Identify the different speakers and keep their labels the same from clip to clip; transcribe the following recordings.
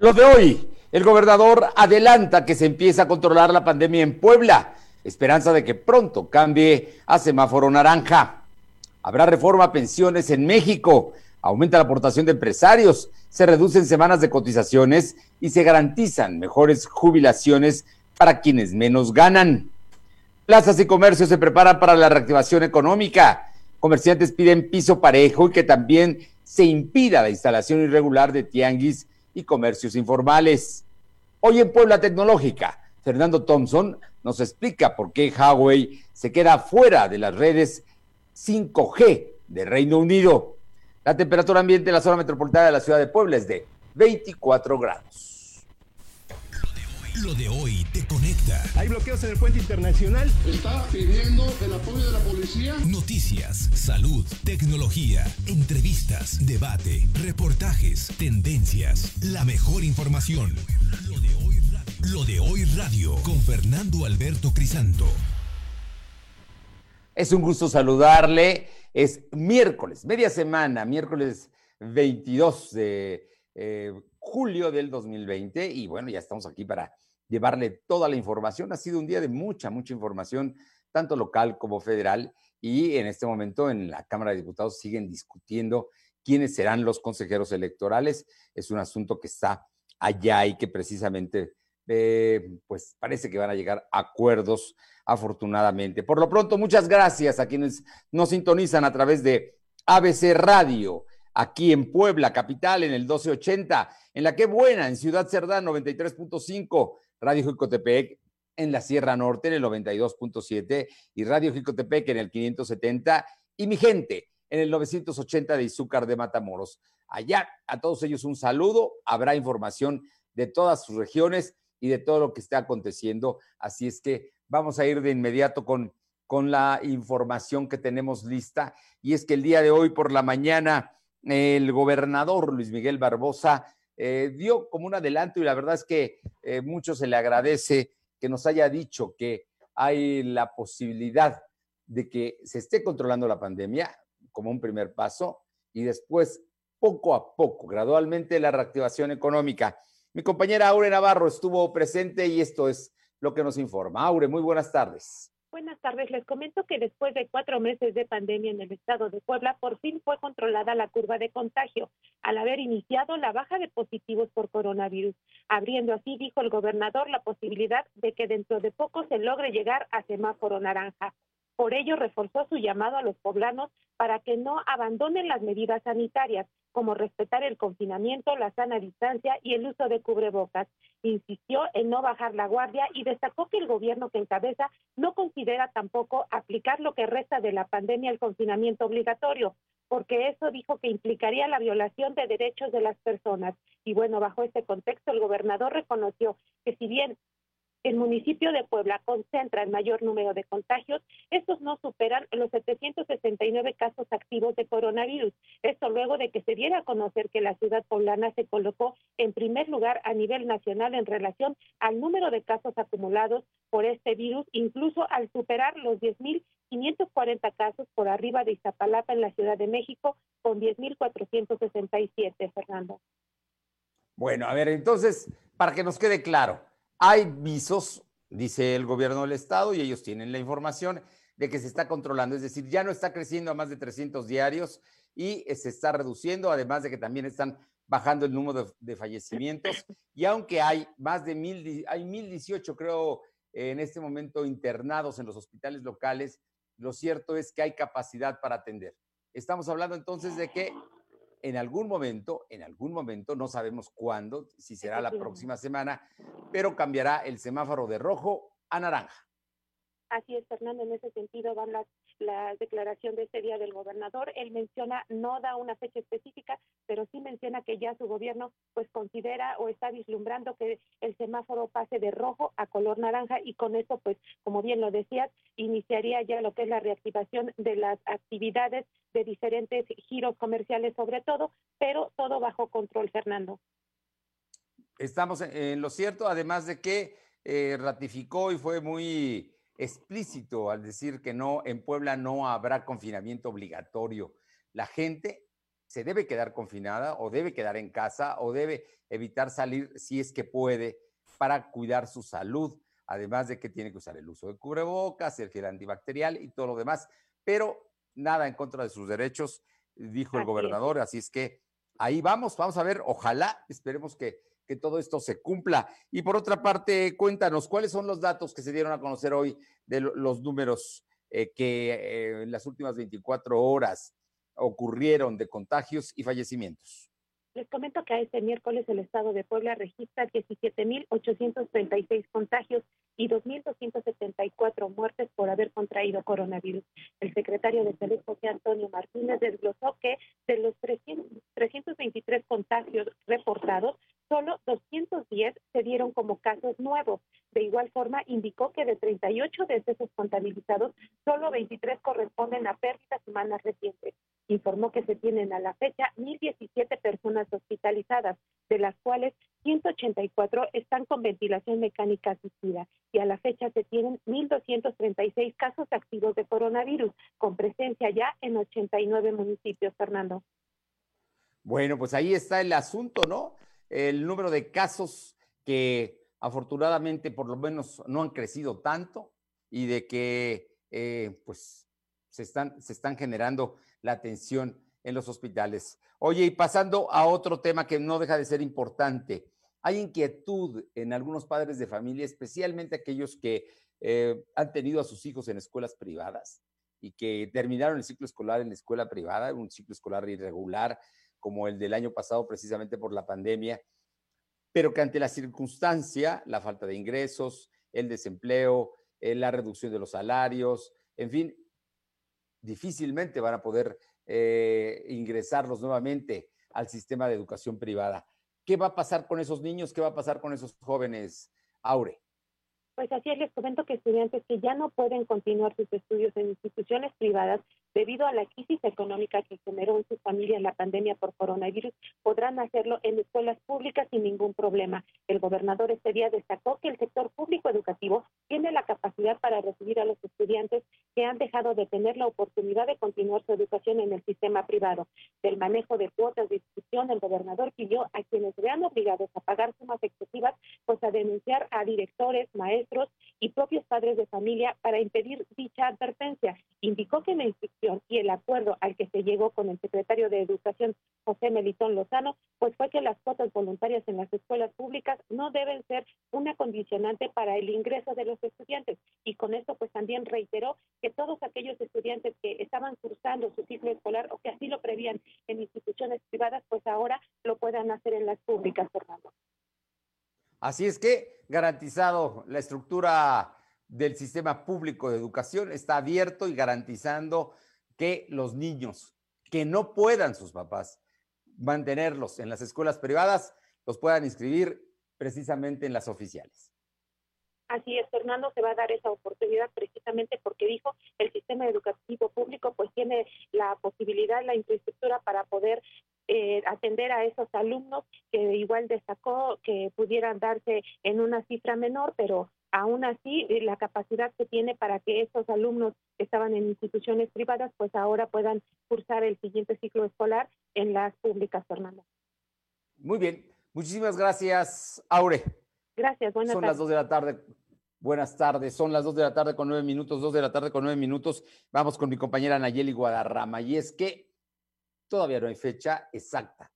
Speaker 1: Lo de hoy, el gobernador adelanta que se empieza a controlar la pandemia en Puebla, esperanza de que pronto cambie a semáforo naranja. Habrá reforma a pensiones en México, aumenta la aportación de empresarios, se reducen semanas de cotizaciones y se garantizan mejores jubilaciones para quienes menos ganan. Plazas y comercios se preparan para la reactivación económica. Comerciantes piden piso parejo y que también se impida la instalación irregular de tianguis y comercios informales. Hoy en Puebla Tecnológica, Fernando Thompson nos explica por qué Huawei se queda fuera de las redes 5G de Reino Unido. La temperatura ambiente en la zona metropolitana de la ciudad de Puebla es de 24 grados.
Speaker 2: Lo de hoy te conecta.
Speaker 3: Hay bloqueos en el puente internacional.
Speaker 4: Está pidiendo el apoyo de la policía.
Speaker 2: Noticias, salud, tecnología, entrevistas, debate, reportajes, tendencias, la mejor información. Lo de hoy radio, Lo de hoy radio con Fernando Alberto Crisanto.
Speaker 1: Es un gusto saludarle. Es miércoles, media semana, miércoles 22 de eh, julio del 2020 y bueno, ya estamos aquí para llevarle toda la información. Ha sido un día de mucha, mucha información, tanto local como federal, y en este momento en la Cámara de Diputados siguen discutiendo quiénes serán los consejeros electorales. Es un asunto que está allá y que precisamente, eh, pues parece que van a llegar acuerdos afortunadamente. Por lo pronto, muchas gracias a quienes nos sintonizan a través de ABC Radio, aquí en Puebla, capital, en el 1280, en la que buena, en Ciudad Cerdán, 93.5, Radio Jicotepec en la Sierra Norte en el 92.7 y Radio Jicotepec en el 570 y mi gente en el 980 de Izúcar de Matamoros. Allá a todos ellos un saludo, habrá información de todas sus regiones y de todo lo que está aconteciendo, así es que vamos a ir de inmediato con, con la información que tenemos lista. Y es que el día de hoy por la mañana el gobernador Luis Miguel Barbosa eh, dio como un adelanto y la verdad es que eh, mucho se le agradece que nos haya dicho que hay la posibilidad de que se esté controlando la pandemia como un primer paso y después, poco a poco, gradualmente, la reactivación económica. Mi compañera Aure Navarro estuvo presente y esto es lo que nos informa. Aure, muy buenas tardes.
Speaker 5: Buenas tardes. Les comento que después de cuatro meses de pandemia en el estado de Puebla, por fin fue controlada la curva de contagio, al haber iniciado la baja de positivos por coronavirus, abriendo así, dijo el gobernador, la posibilidad de que dentro de poco se logre llegar a semáforo naranja. Por ello, reforzó su llamado a los poblanos para que no abandonen las medidas sanitarias, como respetar el confinamiento, la sana distancia y el uso de cubrebocas. Insistió en no bajar la guardia y destacó que el gobierno que encabeza no considera tampoco aplicar lo que resta de la pandemia el confinamiento obligatorio, porque eso dijo que implicaría la violación de derechos de las personas. Y bueno, bajo este contexto, el gobernador reconoció que si bien el municipio de Puebla concentra el mayor número de contagios. Estos no superan los 769 casos activos de coronavirus. Esto luego de que se diera a conocer que la ciudad poblana se colocó en primer lugar a nivel nacional en relación al número de casos acumulados por este virus, incluso al superar los 10.540 casos por arriba de Iztapalapa en la Ciudad de México, con 10.467, Fernando.
Speaker 1: Bueno, a ver, entonces, para que nos quede claro, hay visos, dice el gobierno del estado, y ellos tienen la información de que se está controlando, es decir, ya no está creciendo a más de 300 diarios y se está reduciendo, además de que también están bajando el número de, fallecimientos. Y aunque hay más de mil, hay 1018, creo, en este momento internados en los hospitales locales, lo cierto es que hay capacidad para atender. Estamos hablando entonces de que en algún momento, en algún momento, no sabemos cuándo, si será la próxima semana, pero cambiará el semáforo de rojo a naranja.
Speaker 5: Así es, Fernando, en ese sentido van las, la declaración de este día del gobernador. Él menciona, no da una fecha específica, pero sí menciona que ya su gobierno pues considera o está vislumbrando que el semáforo pase de rojo a color naranja y con eso pues, como bien lo decías, iniciaría ya lo que es la reactivación de las actividades de diferentes giros comerciales sobre todo, pero todo bajo control, Fernando.
Speaker 1: Estamos en lo cierto, además de que eh, ratificó y fue muy explícito al decir que no, en Puebla no habrá confinamiento obligatorio. La gente se debe quedar confinada o debe quedar en casa o debe evitar salir si es que puede para cuidar su salud, además de que tiene que usar el uso de cubrebocas, el gel antibacterial y todo lo demás, pero nada en contra de sus derechos, dijo el gobernador, así es que ahí vamos, vamos a ver, ojalá, esperemos que, que todo esto se cumpla. Y por otra parte, cuéntanos, ¿cuáles son los datos que se dieron a conocer hoy de los números eh, que eh, en las últimas 24 horas ocurrieron de contagios y fallecimientos?
Speaker 5: Les comento que a este miércoles el estado de Puebla registra 17.836 contagios y 2.274 muertes por haber contraído coronavirus. El secretario de Salud, José Antonio Martínez, desglosó que de los 323 contagios reportados, solo 210 se dieron como casos nuevos. De igual forma, indicó que de 38 decesos contabilizados, solo 23 corresponden a pérdidas humanas recientes. Informó que se tienen a la fecha 1.017 personas hospitalizadas, de las cuales 184 están con ventilación mecánica asistida y a la fecha se tienen 1.236 casos activos de coronavirus, con presencia ya en 89 municipios, Fernando.
Speaker 1: Bueno, pues ahí está el asunto, ¿no? El número de casos que afortunadamente por lo menos no han crecido tanto y de que eh, pues se están, se están generando la atención en los hospitales. Oye, y pasando a otro tema que no deja de ser importante, hay inquietud en algunos padres de familia, especialmente aquellos que eh, han tenido a sus hijos en escuelas privadas y que terminaron el ciclo escolar en la escuela privada, un ciclo escolar irregular como el del año pasado precisamente por la pandemia, pero que ante la circunstancia, la falta de ingresos, el desempleo, eh, la reducción de los salarios, en fin, difícilmente van a poder eh, ingresarlos nuevamente al sistema de educación privada. ¿Qué va a pasar con esos niños? ¿Qué va a pasar con esos jóvenes, Aure?
Speaker 5: Pues así es, les comento que estudiantes que ya no pueden continuar sus estudios en instituciones privadas debido a la crisis económica que generó en sus familias la pandemia por coronavirus, podrán hacerlo en escuelas públicas sin ningún problema. El gobernador este día destacó que el sector público educativo tiene la capacidad para recibir a los estudiantes que han dejado de tener la oportunidad de continuar su educación en el sistema privado. Del manejo de cuotas de inscripción, el gobernador pidió a quienes vean obligados a pagar sumas excesivas, pues a denunciar a directores, maestros y propios padres de familia para impedir dicha advertencia. Indicó que y el acuerdo al que se llegó con el secretario de Educación, José Melitón Lozano, pues fue que las cuotas voluntarias en las escuelas públicas no deben ser una condicionante para el ingreso de los estudiantes. Y con esto, pues también reiteró que todos aquellos estudiantes que estaban cursando su ciclo escolar o que así lo prevían en instituciones privadas, pues ahora lo puedan hacer en las públicas, Fernando.
Speaker 1: Así es que garantizado la estructura del sistema público de educación está abierto y garantizando que los niños que no puedan sus papás mantenerlos en las escuelas privadas, los puedan inscribir precisamente en las oficiales.
Speaker 5: Así es, Fernando, se va a dar esa oportunidad precisamente porque dijo el sistema educativo público pues tiene la posibilidad, la infraestructura para poder eh, atender a esos alumnos que igual destacó que pudieran darse en una cifra menor, pero aún así eh, la capacidad que tiene para que esos alumnos que estaban en instituciones privadas pues ahora puedan cursar el siguiente ciclo escolar en las públicas, Fernando.
Speaker 1: Muy bien, muchísimas gracias, Aure.
Speaker 5: Gracias, buenas
Speaker 1: Son las dos de la tarde. Buenas tardes, son las dos de la tarde con nueve minutos, dos de la tarde con nueve minutos. Vamos con mi compañera Nayeli Guadarrama. Y es que todavía no hay fecha exacta,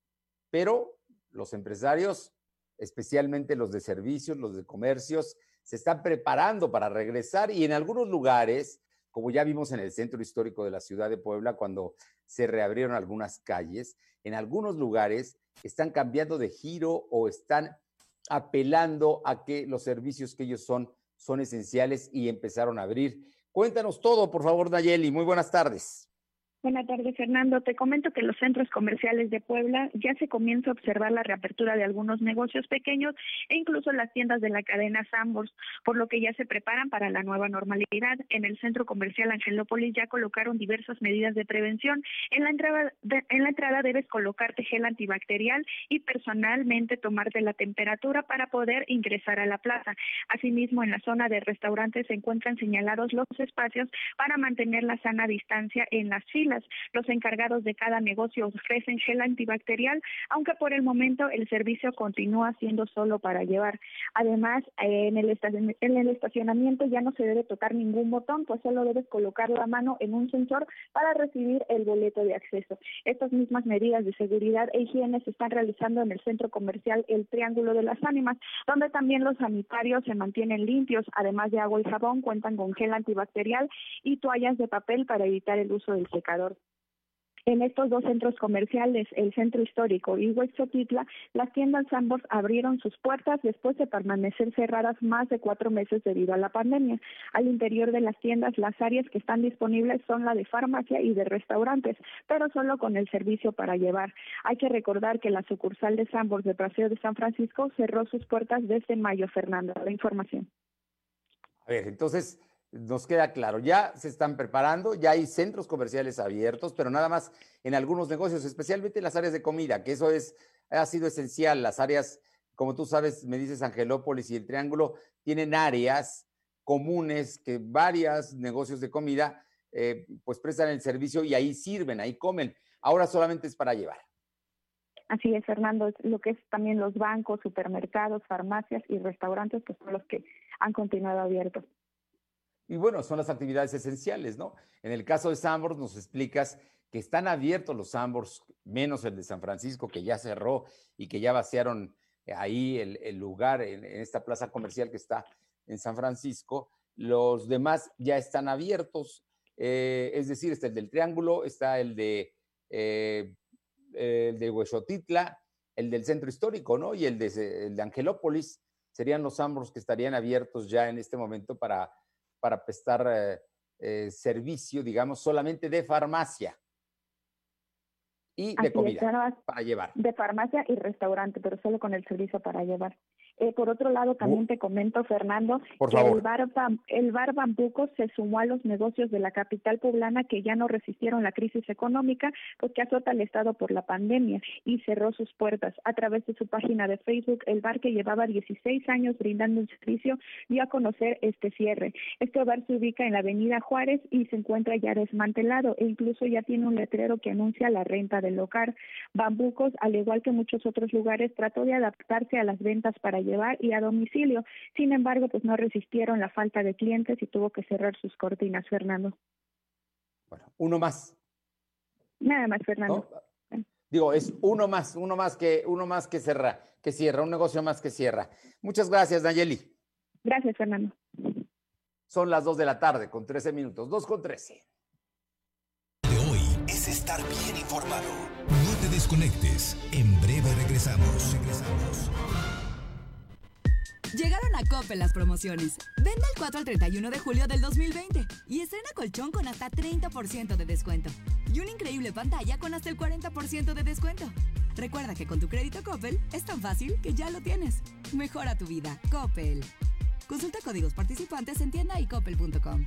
Speaker 1: pero los empresarios, especialmente los de servicios, los de comercios, se están preparando para regresar y en algunos lugares, como ya vimos en el centro histórico de la ciudad de Puebla, cuando se reabrieron algunas calles, en algunos lugares están cambiando de giro o están apelando a que los servicios que ellos son son esenciales y empezaron a abrir. Cuéntanos todo, por favor, Nayeli. Muy buenas tardes.
Speaker 6: Buenas tardes, Fernando. Te comento que los centros comerciales de Puebla ya se comienza a observar la reapertura de algunos negocios pequeños e incluso las tiendas de la cadena Sambors, por lo que ya se preparan para la nueva normalidad. En el centro comercial Angelópolis ya colocaron diversas medidas de prevención. En la entrada, en la entrada debes colocarte gel antibacterial y personalmente tomarte la temperatura para poder ingresar a la plaza. Asimismo, en la zona de restaurantes se encuentran señalados los espacios para mantener la sana distancia en las filas Los encargados de cada negocio ofrecen gel antibacterial, aunque por el momento el servicio continúa siendo solo para llevar. Además, en el, en el estacionamiento ya no se debe tocar ningún botón, pues solo debes colocar la mano en un sensor para recibir el boleto de acceso. Estas mismas medidas de seguridad e higiene se están realizando en el centro comercial El Triángulo de las Ánimas, donde también los sanitarios se mantienen limpios, además de agua y jabón, cuentan con gel antibacterial y toallas de papel para evitar el uso del secador. En estos dos centros comerciales, el Centro Histórico y Huexotitla, las tiendas ambos abrieron sus puertas después de permanecer cerradas más de cuatro meses debido a la pandemia. Al interior de las tiendas, las áreas que están disponibles son la de farmacia y de restaurantes, pero solo con el servicio para llevar. Hay que recordar que la sucursal de Sambors de Paseo de San Francisco cerró sus puertas desde mayo. Fernando, la información.
Speaker 1: A ver, entonces, nos queda claro, ya se están preparando, ya hay centros comerciales abiertos, pero nada más en algunos negocios, especialmente las áreas de comida, que eso es, ha sido esencial. Las áreas, como tú sabes, me dices Angelópolis y el Triángulo, tienen áreas comunes que varios negocios de comida eh, pues prestan el servicio y ahí sirven, ahí comen. Ahora solamente es para llevar.
Speaker 6: Así es, Fernando, lo que es también los bancos, supermercados, farmacias y restaurantes, pues son los que han continuado abiertos.
Speaker 1: Y bueno, son las actividades esenciales, ¿no? En el caso de Sambors nos explicas que están abiertos los Sambors, menos el de San Francisco, que ya cerró y que ya vaciaron ahí el, lugar en, esta plaza comercial que está en San Francisco. Los demás ya están abiertos, eh, es decir, está el del Triángulo, está el de, eh, el de Huexotitla, el del Centro Histórico, ¿no? Y el de, el de Angelópolis serían los Sambors que estarían abiertos ya en este momento para para prestar eh, eh, servicio, digamos, solamente de farmacia y de comida para llevar.
Speaker 6: De farmacia y restaurante, pero solo con el servicio para llevar. Eh, por otro lado, también te comento, Fernando, que El, bar, el bar Bambuco se sumó a los negocios de la capital poblana que ya no resistieron la crisis económica, porque azota al Estado por la pandemia y cerró sus puertas. A través de su página de Facebook, el bar que llevaba 16 años brindando un servicio dio a conocer este cierre. Este bar se ubica en la avenida Juárez y se encuentra ya desmantelado e incluso ya tiene un letrero que anuncia la renta del local. Bambucos, al igual que muchos otros lugares, trató de adaptarse a las ventas para llevar y a domicilio. Sin embargo, pues no resistieron la falta de clientes y tuvo que cerrar sus cortinas, Fernando.
Speaker 1: Bueno, uno más.
Speaker 6: Nada más, Fernando.
Speaker 1: Digo, es uno más, uno más que uno más que cierra, que cierra, un negocio más que cierra. Muchas gracias, Nayeli.
Speaker 6: Gracias, Fernando.
Speaker 1: Son las dos de la tarde con 13 minutos, dos con 13.
Speaker 2: De hoy es estar bien informado. No te desconectes. En breve regresamos. Regresamos.
Speaker 7: Llegaron a Coppel las promociones. Vende el 4 al 31 de julio del 2020 y estrena colchón con hasta 30% de descuento. Y una increíble pantalla con hasta el 40% de descuento. Recuerda que con tu crédito Coppel es tan fácil que ya lo tienes. Mejora tu vida. Coppel. Consulta códigos participantes en tienda y coppel.com.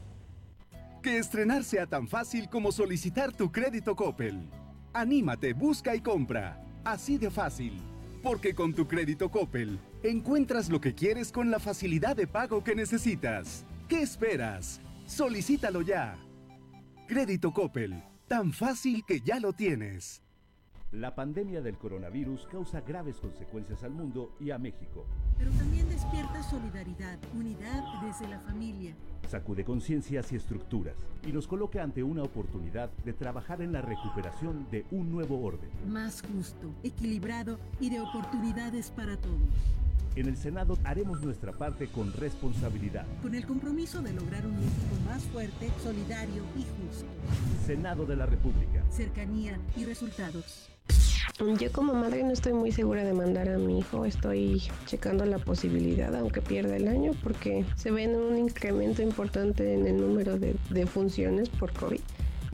Speaker 8: Que estrenar sea tan fácil como solicitar tu crédito Coppel. Anímate, busca y compra. Así de fácil. Porque con tu crédito Coppel encuentras lo que quieres con la facilidad de pago que necesitas. ¿Qué esperas? Solicítalo ya. Crédito Coppel. Tan fácil que ya lo tienes.
Speaker 9: La pandemia del coronavirus causa graves consecuencias al mundo y a México.
Speaker 10: Pero también despierta solidaridad, unidad desde la familia.
Speaker 9: Sacude conciencias y estructuras y nos coloca ante una oportunidad de trabajar en la recuperación de un nuevo orden.
Speaker 10: Más justo, equilibrado y de oportunidades para todos.
Speaker 9: En el Senado haremos nuestra parte con responsabilidad.
Speaker 10: Con el compromiso de lograr un México más fuerte, solidario y justo.
Speaker 9: Senado de la República.
Speaker 10: Cercanía y resultados.
Speaker 11: Yo como madre no estoy muy segura de mandar a mi hijo, estoy checando la posibilidad, aunque pierda el año, porque se ve un incremento importante en el número de, de funciones por COVID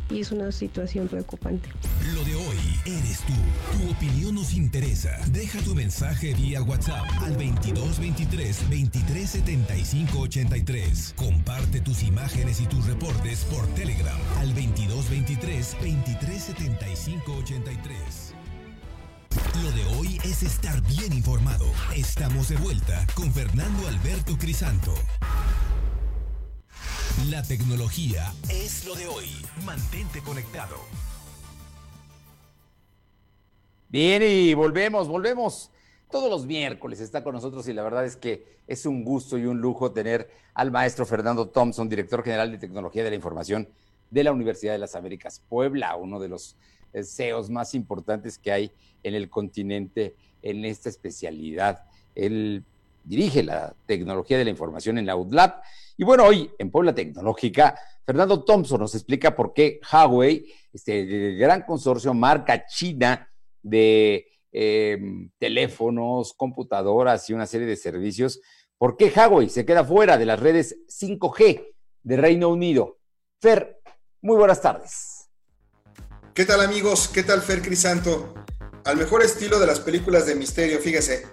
Speaker 11: y es una situación preocupante.
Speaker 2: Lo de hoy eres tú. Tu opinión nos interesa. Deja tu mensaje vía WhatsApp al 2223 2375 83. Comparte tus imágenes y tus reportes por Telegram al 2223 2375 83. Lo de hoy es estar bien informado. Estamos de vuelta con Fernando Alberto Crisanto. La tecnología es lo de hoy. Mantente conectado.
Speaker 1: Bien, y volvemos, volvemos. Todos los miércoles está con nosotros y la verdad es que es un gusto y un lujo tener al maestro Fernando Thompson, director general de Tecnología de la Información de la Universidad de las Américas Puebla, uno de los CEOs más importantes que hay en el continente en esta especialidad. Él dirige la tecnología de la información en la UDLAP. Y bueno, hoy en Puebla Tecnológica, Fernando Thompson nos explica por qué Huawei, este gran consorcio, marca china de em, teléfonos, computadoras y una serie de servicios, por qué Huawei se queda fuera de las redes 5G de Reino Unido. Fer, muy buenas tardes.
Speaker 12: ¿Qué tal amigos? ¿Qué tal Fer Crisanto? Al mejor estilo de las películas de misterio, fíjese,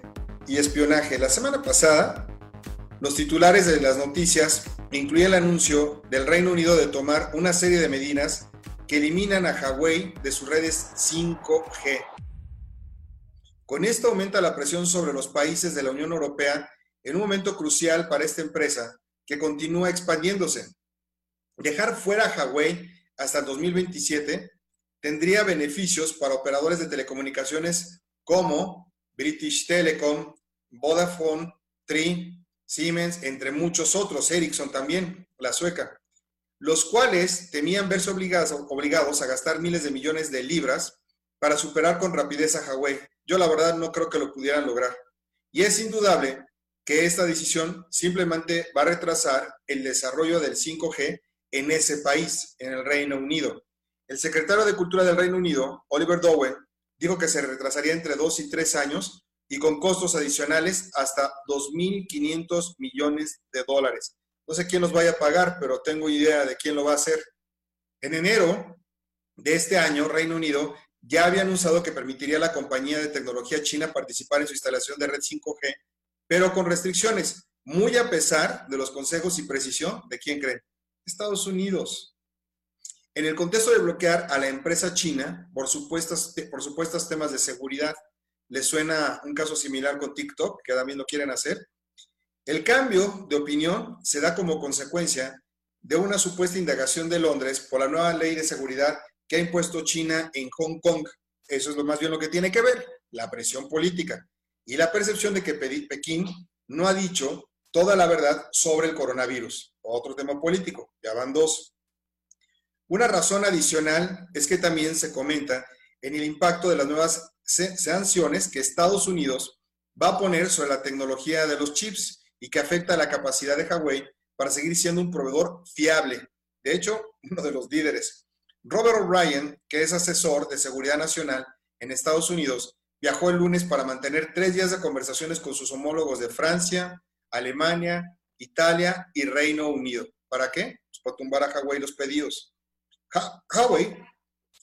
Speaker 12: y espionaje. La semana pasada, los titulares de las noticias incluían el anuncio del Reino Unido de tomar una serie de medidas que eliminan a Huawei de sus redes 5G. Con esto aumenta la presión sobre los países de la Unión Europea en un momento crucial para esta empresa que continúa expandiéndose. Dejar fuera a Huawei hasta el 2027 tendría beneficios para operadores de telecomunicaciones como British Telecom, Vodafone, Tri, Siemens, entre muchos otros, Ericsson también, la sueca, los cuales temían verse obligados, obligados a gastar miles de millones de libras para superar con rapidez a Huawei. Yo la verdad no creo que lo pudieran lograr. Y es indudable que esta decisión simplemente va a retrasar el desarrollo del 5G en ese país, en el Reino Unido. El secretario de Cultura del Reino Unido, Oliver Dowen, dijo que se retrasaría entre dos y tres años y con costos adicionales hasta 2.500 millones de dólares. No sé quién los vaya a pagar, pero tengo idea de quién lo va a hacer. En enero de este año, Reino Unido ya había anunciado que permitiría a la compañía de tecnología china participar en su instalación de red 5G, pero con restricciones, muy a pesar de los consejos y precisión de quién creen. Estados Unidos. En el contexto de bloquear a la empresa china por supuestos, por supuestos temas de seguridad, ¿le suena un caso similar con TikTok que también lo quieren hacer? El cambio de opinión se da como consecuencia de una supuesta indagación de Londres por la nueva ley de seguridad que ha impuesto China en Hong Kong. Eso es lo más bien lo que tiene que ver, la presión política y la percepción de que Pekín no ha dicho toda la verdad sobre el coronavirus. Otro tema político, ya van dos. Una razón adicional es que también se comenta en el impacto de las nuevas sanciones que Estados Unidos va a poner sobre la tecnología de los chips y que afecta la capacidad de Huawei para seguir siendo un proveedor fiable. De hecho, uno de los líderes. Robert O'Brien, que es asesor de seguridad nacional en Estados Unidos, viajó el lunes para mantener tres días de conversaciones con sus homólogos de Francia, Alemania, Italia y Reino Unido. ¿Para qué? Pues para tumbar a Huawei los pedidos. Huawei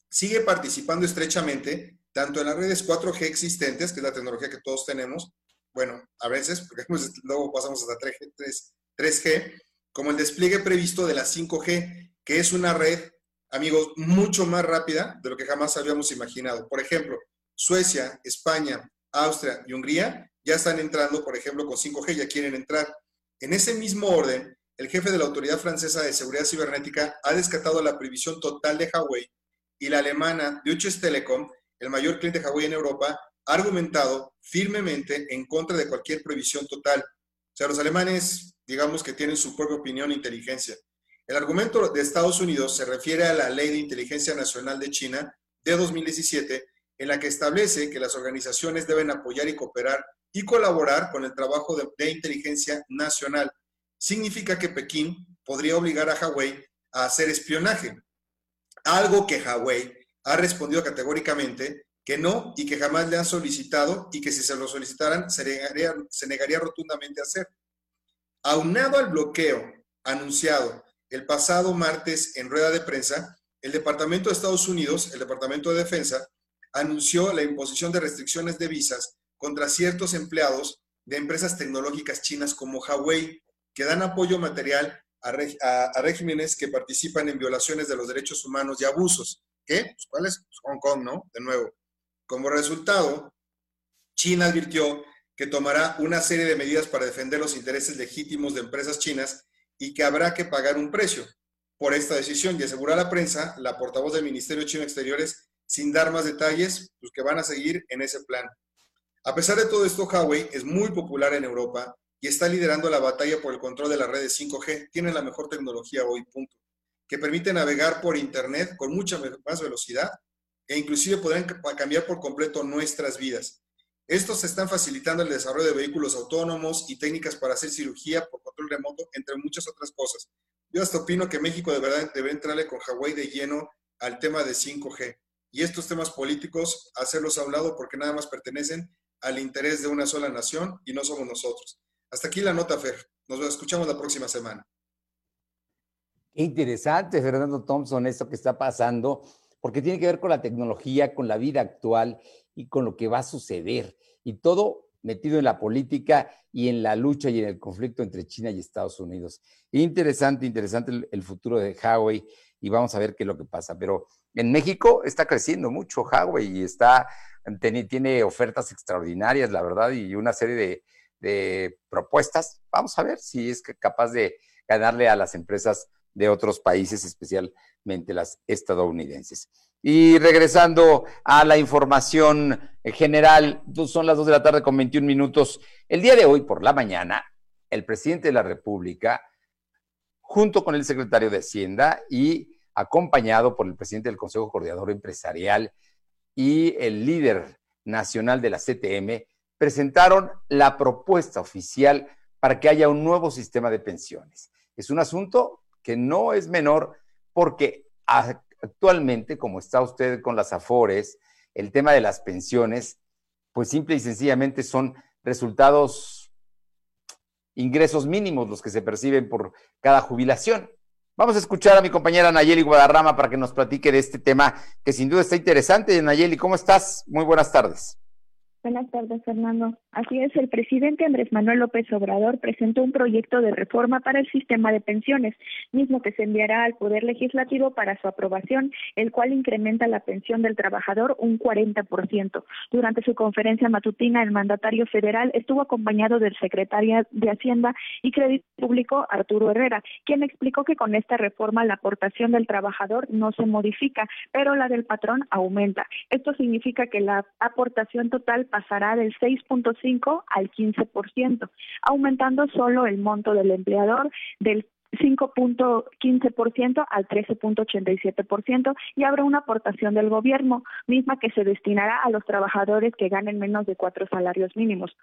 Speaker 12: sigue participando estrechamente tanto en las redes 4G existentes, que es la tecnología que todos tenemos, bueno, a veces, porque luego pasamos hasta 3G, g como el despliegue previsto de la 5G, que es una red, amigos, mucho más rápida de lo que jamás habíamos imaginado. Por ejemplo, Suecia, España, Austria y Hungría ya están entrando, por ejemplo, con 5G, ya quieren entrar. En ese mismo orden, el jefe de la Autoridad Francesa de Seguridad Cibernética ha descartado la prohibición total de Huawei y la alemana Deutsche Telekom, el mayor cliente de Huawei en Europa, ha argumentado firmemente en contra de cualquier prohibición total. O sea, los alemanes, digamos que tienen su propia opinión e inteligencia. El argumento de Estados Unidos se refiere a la Ley de Inteligencia Nacional de China de 2017, en la que establece que las organizaciones deben apoyar y cooperar y colaborar con el trabajo de, de inteligencia nacional significa que Pekín podría obligar a Huawei a hacer espionaje, algo que Huawei ha respondido categóricamente que no y que jamás le han solicitado y que si se lo solicitaran se negaría, se negaría rotundamente a hacer. Aunado al bloqueo anunciado el pasado martes en rueda de prensa, el Departamento de Estados Unidos, el Departamento de Defensa, anunció la imposición de restricciones de visas contra ciertos empleados de empresas tecnológicas chinas como Huawei, que dan apoyo material a, regímenes que participan en violaciones de los derechos humanos y abusos. ¿Qué? Pues. Pues, Hong Kong, ¿no? De nuevo. Como resultado, China advirtió que tomará una serie de medidas para defender los intereses legítimos de empresas chinas y que habrá que pagar un precio por esta decisión y asegura a la prensa la portavoz del Ministerio Chino Exteriores sin dar más detalles, pues que van a seguir en ese plan. A pesar de todo esto, Huawei es muy popular en Europa y está liderando la batalla por el control de las redes 5G. Tiene la mejor tecnología hoy, punto, que permite navegar por Internet con mucha más velocidad e inclusive podrán cambiar por completo nuestras vidas. Estos están facilitando el desarrollo de vehículos autónomos y técnicas para hacer cirugía por control remoto, entre muchas otras cosas. Yo hasta opino que México de verdad debe entrarle con Hawái de lleno al tema de 5G. Y estos temas políticos, hacerlos a un lado porque nada más pertenecen al interés de una sola nación y no somos nosotros. Hasta aquí la nota, Fer. Nos escuchamos la próxima semana.
Speaker 1: Qué interesante, Fernando Thompson, esto que está pasando, porque tiene que ver con la tecnología, con la vida actual y con lo que va a suceder. Y todo metido en la política y en la lucha y en el conflicto entre China y Estados Unidos. Interesante, interesante el, futuro de Huawei y vamos a ver qué es lo que pasa. Pero en México está creciendo mucho Huawei y está tiene, ofertas extraordinarias, la verdad, y una serie de, propuestas. Vamos a ver si es capaz de ganarle a las empresas de otros países, especialmente las estadounidenses. Y regresando a la información general, son las 2 de la tarde con 21 minutos. El día de hoy, por la mañana, el presidente de la República, junto con el secretario de Hacienda y acompañado por el presidente del Consejo Coordinador Empresarial y el líder nacional de la CTM presentaron la propuesta oficial para que haya un nuevo sistema de pensiones. Es un asunto que no es menor porque actualmente, como está usted con las AFORES, el tema de las pensiones, pues simple y sencillamente son resultados, ingresos mínimos los que se perciben por cada jubilación. Vamos a escuchar a mi compañera Nayeli Guadarrama para que nos platique de este tema que sin duda está interesante. Nayeli, ¿cómo estás? Muy buenas tardes.
Speaker 6: Buenas tardes, Fernando. Así es, el presidente Andrés Manuel López Obrador presentó un proyecto de reforma para el sistema de pensiones, mismo que se enviará al Poder Legislativo para su aprobación, el cual incrementa la pensión del trabajador un 40%. Durante su conferencia matutina, el mandatario federal estuvo acompañado del secretario de Hacienda y Crédito Público, Arturo Herrera, quien explicó que con esta reforma la aportación del trabajador no se modifica, pero la del patrón aumenta. Esto significa que la aportación total pasará del 6.5 al 15%, aumentando solo el monto del empleador del 5.15% al 13.87% y habrá una aportación del gobierno, misma que se destinará a los trabajadores que ganen menos de cuatro salarios mínimos.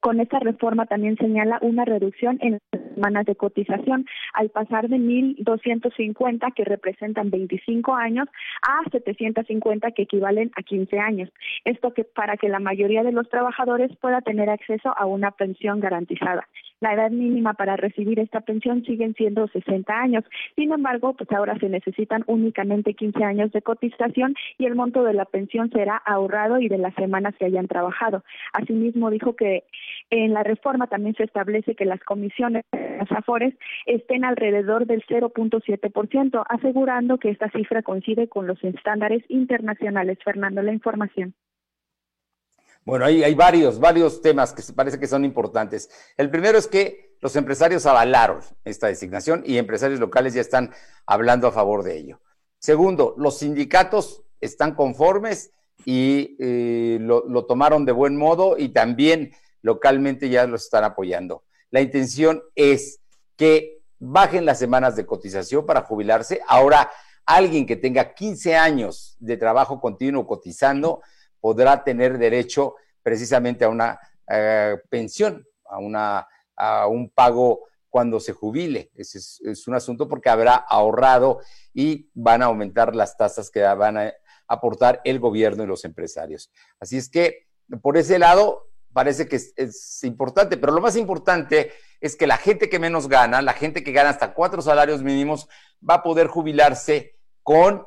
Speaker 6: Con esta reforma también señala una reducción en las semanas de cotización al pasar de 1.250 que representan 25 años a 750 que equivalen a 15 años. Esto que para que la mayoría de los trabajadores pueda tener acceso a una pensión garantizada. La edad mínima para recibir esta pensión siguen siendo 60 años. Sin embargo, pues ahora se necesitan únicamente 15 años de cotización y el monto de la pensión será ahorrado y de las semanas que hayan trabajado. Asimismo, dijo que en la reforma también se establece que las comisiones de las AFORES estén alrededor del 0.7%, asegurando que esta cifra coincide con los estándares internacionales. Fernando, la información.
Speaker 1: Bueno, hay, varios, varios temas que parece que son importantes. El primero es que los empresarios avalaron esta designación y empresarios locales ya están hablando a favor de ello. Segundo, los sindicatos están conformes y eh, lo, lo, tomaron de buen modo y también localmente ya los están apoyando. La intención es que bajen las semanas de cotización para jubilarse. Ahora, alguien que tenga 15 años de trabajo continuo cotizando podrá tener derecho precisamente a una eh, pensión, a, una, a un pago cuando se jubile. Ese es, un asunto porque habrá ahorrado y van a aumentar las tasas que van a aportar el gobierno y los empresarios. Así es que por ese lado parece que es, importante, pero lo más importante es que la gente que menos gana, la gente que gana hasta cuatro salarios mínimos, va a poder jubilarse con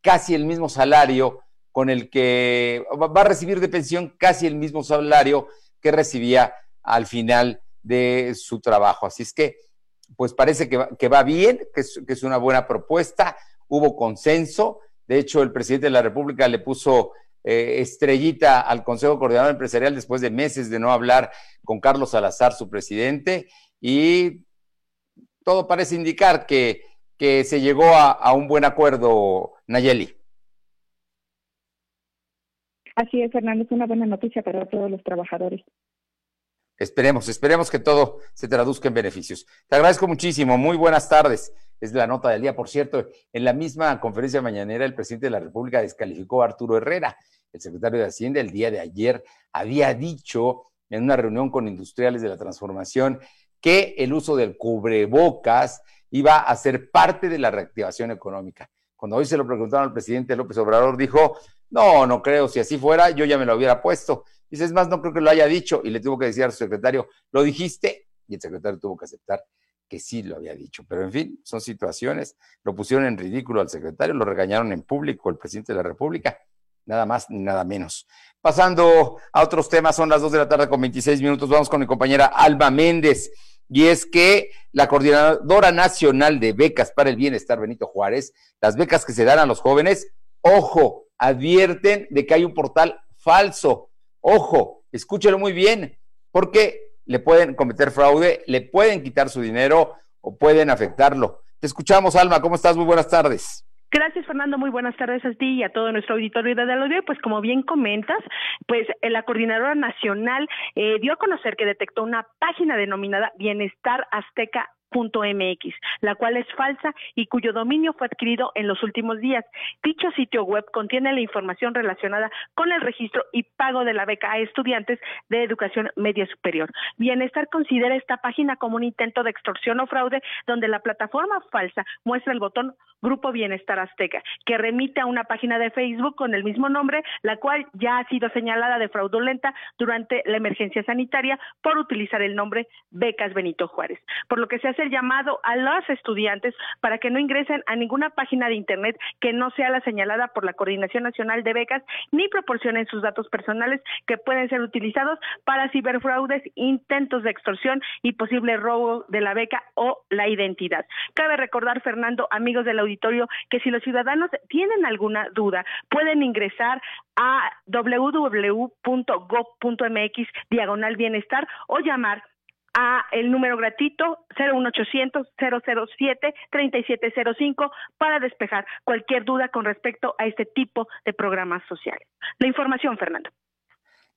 Speaker 1: casi el mismo salario con el que va a recibir de pensión casi el mismo salario que recibía al final de su trabajo. Así es que, pues parece que va, bien, que es, una buena propuesta, hubo consenso, de hecho el presidente de la República le puso eh, estrellita al Consejo Coordinador Empresarial después de meses de no hablar con Carlos Salazar, su presidente, y todo parece indicar que, que se llegó a, a un buen acuerdo, Nayeli.
Speaker 6: Así es, Fernando, es una buena noticia para todos los trabajadores.
Speaker 1: Esperemos, esperemos que todo se traduzca en beneficios. Te agradezco muchísimo. Muy buenas tardes. Es la nota del día. Por cierto, en la misma conferencia mañanera, el presidente de la República descalificó a Arturo Herrera, el secretario de Hacienda, el día de ayer. Había dicho en una reunión con industriales de la transformación que el uso del cubrebocas iba a ser parte de la reactivación económica. Cuando hoy se lo preguntaron al presidente López Obrador, dijo, no, no creo, si así fuera, yo ya me lo hubiera puesto. Dice, es más, no creo que lo haya dicho. Y le tuvo que decir a su secretario, ¿lo dijiste? Y el secretario tuvo que aceptar que sí lo había dicho. Pero en fin, son situaciones. Lo pusieron en ridículo al secretario, lo regañaron en público el presidente de la República. Nada más ni nada menos. Pasando a otros temas, son las 2 de la tarde con 26 minutos. Vamos con mi compañera Alba Méndez. Y es que la Coordinadora Nacional de Becas para el Bienestar, Benito Juárez, las becas que se dan a los jóvenes, ojo, advierten de que hay un portal falso. Ojo, escúchelo muy bien, porque le pueden cometer fraude, le pueden quitar su dinero o pueden afectarlo. Te escuchamos, Alma. ¿Cómo estás? Muy buenas tardes.
Speaker 13: Gracias, Fernando. Muy buenas tardes a ti y a todo nuestro auditorio de audio. Pues como bien comentas, pues eh, la Coordinadora Nacional eh, dio a conocer que detectó una página denominada Bienestar Azteca .mx, la cual es falsa y cuyo dominio fue adquirido en los últimos días. Dicho sitio web contiene la información relacionada con el registro y pago de la beca a estudiantes de educación media superior. Bienestar considera esta página como un intento de extorsión o fraude donde la plataforma falsa muestra el botón Grupo Bienestar Azteca, que remite a una página de Facebook con el mismo nombre, la cual ya ha sido señalada de fraudulenta durante la emergencia sanitaria por utilizar el nombre Becas Benito Juárez. Por lo que se el llamado a los estudiantes para que no ingresen a ninguna página de Internet que no sea la señalada por la Coordinación Nacional de Becas ni proporcionen sus datos personales que pueden ser utilizados para ciberfraudes, intentos de extorsión y posible robo de la beca o la identidad. Cabe recordar, Fernando, amigos del auditorio, que si los ciudadanos tienen alguna duda, pueden ingresar a www.gov.mx diagonal bienestar o llamar a el número gratuito 01800 007 3705 para despejar cualquier duda con respecto a este tipo de programas sociales. La información, Fernando.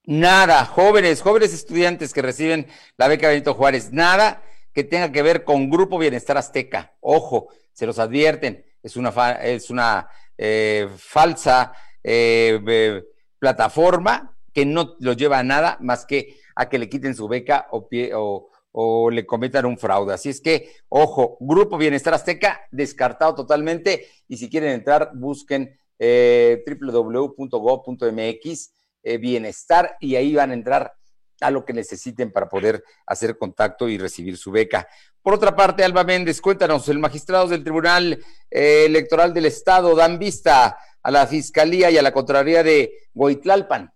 Speaker 1: Nada, jóvenes, jóvenes estudiantes que reciben la beca Benito Juárez, nada que tenga que ver con Grupo Bienestar Azteca. Ojo, se los advierten, es una, es una eh, falsa eh, plataforma que no los lleva a nada más que a que le quiten su beca o, pie, o, o le cometan un fraude. Así es que, ojo, Grupo Bienestar Azteca, descartado totalmente. Y si quieren entrar, busquen eh, www.go.mx, eh, bienestar, y ahí van a entrar a lo que necesiten para poder hacer contacto y recibir su beca. Por otra parte, Alba Méndez, cuéntanos, el magistrado del Tribunal eh, Electoral del Estado dan vista a la Fiscalía y a la Contraloría de Goitlalpan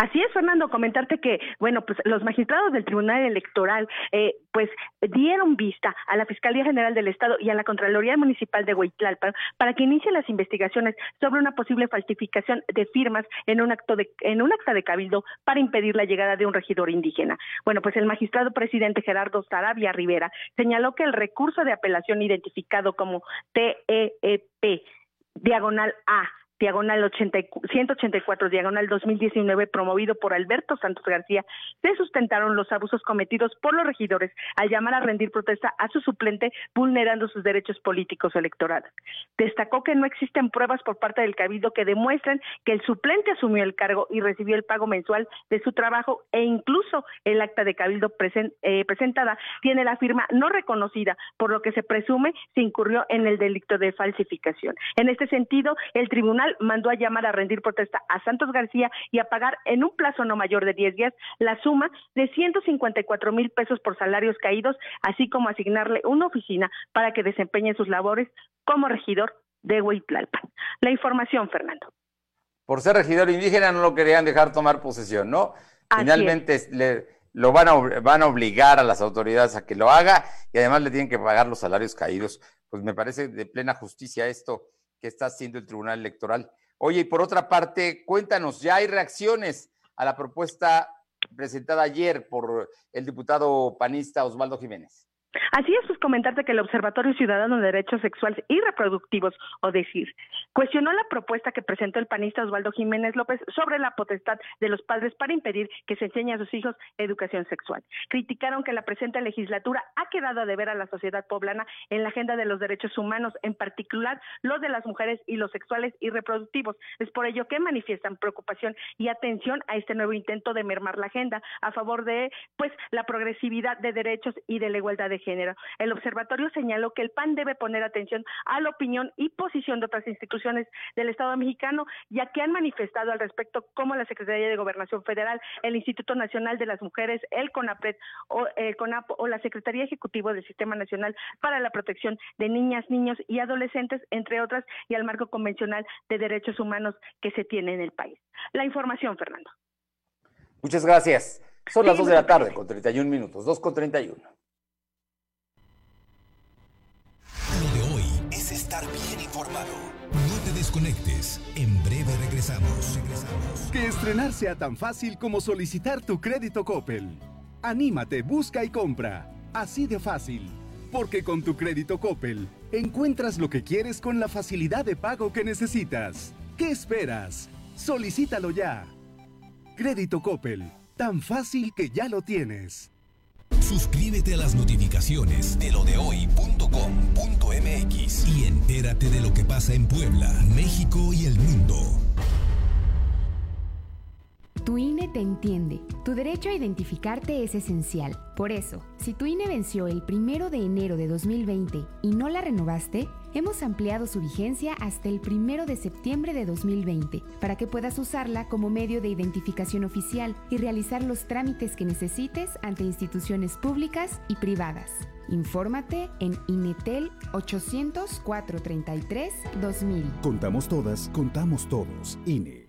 Speaker 13: Así es, Fernando, comentarte que, bueno, pues los magistrados del Tribunal Electoral, eh, pues dieron vista a la Fiscalía General del Estado y a la Contraloría Municipal de Huitlalpan para que inicien las investigaciones sobre una posible falsificación de firmas en un acto de, en un acta de cabildo para impedir la llegada de un regidor indígena. Bueno, pues el magistrado presidente Gerardo Sarabia Rivera señaló que el recurso de apelación identificado como TEEP diagonal A diagonal 80, 184, diagonal 2019, promovido por Alberto Santos García, se sustentaron los abusos cometidos por los regidores al llamar a rendir protesta a su suplente, vulnerando sus derechos políticos electorales. Destacó que no existen pruebas por parte del Cabildo que demuestren que el suplente asumió el cargo y recibió el pago mensual de su trabajo e incluso el acta de Cabildo eh, presentada tiene la firma no reconocida, por lo que se presume se incurrió en el delito de falsificación. En este sentido, el tribunal mandó a llamar a rendir protesta a Santos García y a pagar en un plazo no mayor de 10 días la suma de 154 mil pesos por salarios caídos, así como asignarle una oficina para que desempeñe sus labores como regidor de Huitlalpan. La información, Fernando.
Speaker 1: Por ser regidor indígena no lo querían dejar tomar posesión, ¿no? Finalmente le, lo van a, van a obligar a las autoridades a que lo haga y además le tienen que pagar los salarios caídos. Pues me parece de plena justicia esto que está haciendo el Tribunal Electoral. Oye, y por otra parte, cuéntanos, ya hay reacciones a la propuesta presentada ayer por el diputado panista Osvaldo Jiménez.
Speaker 13: Así es, pues comentarte que el Observatorio Ciudadano de Derechos Sexuales y Reproductivos, o decir, cuestionó la propuesta que presentó el panista Osvaldo Jiménez López sobre la potestad de los padres para impedir que se enseñe a sus hijos educación sexual. Criticaron que la presente legislatura ha quedado a deber a la sociedad poblana en la agenda de los derechos humanos, en particular los de las mujeres y los sexuales y reproductivos. Es por ello que manifiestan preocupación y atención a este nuevo intento de mermar la agenda a favor de pues la progresividad de derechos y de la igualdad de género. El observatorio señaló que el PAN debe poner atención a la opinión y posición de otras instituciones del Estado mexicano, ya que han manifestado al respecto como la Secretaría de Gobernación Federal, el Instituto Nacional de las Mujeres, el CONAPRED o el CONAP o la Secretaría Ejecutiva del Sistema Nacional para la Protección de Niñas, Niños y Adolescentes, entre otras, y al marco convencional de derechos humanos que se tiene en el país. La información, Fernando.
Speaker 1: Muchas gracias. Son las 2 de la tarde con 31 minutos, 2 con 31.
Speaker 2: No te desconectes. En breve regresamos. regresamos.
Speaker 8: Que estrenar sea tan fácil como solicitar tu crédito Coppel. Anímate, busca y compra. Así de fácil. Porque con tu crédito Coppel encuentras lo que quieres con la facilidad de pago que necesitas. ¿Qué esperas? Solicítalo ya. Crédito Coppel. Tan fácil que ya lo tienes.
Speaker 2: Suscríbete a las notificaciones de lo de y entérate de lo que pasa en Puebla, México y el mundo.
Speaker 14: Tu INE te entiende. Tu derecho a identificarte es esencial. Por eso, si tu INE venció el primero de enero de 2020 y no la renovaste, hemos ampliado su vigencia hasta el primero de septiembre de 2020 para que puedas usarla como medio de identificación oficial y realizar los trámites que necesites ante instituciones públicas y privadas. Infórmate en Inetel 800 433 2000.
Speaker 9: Contamos todas, contamos todos. INE.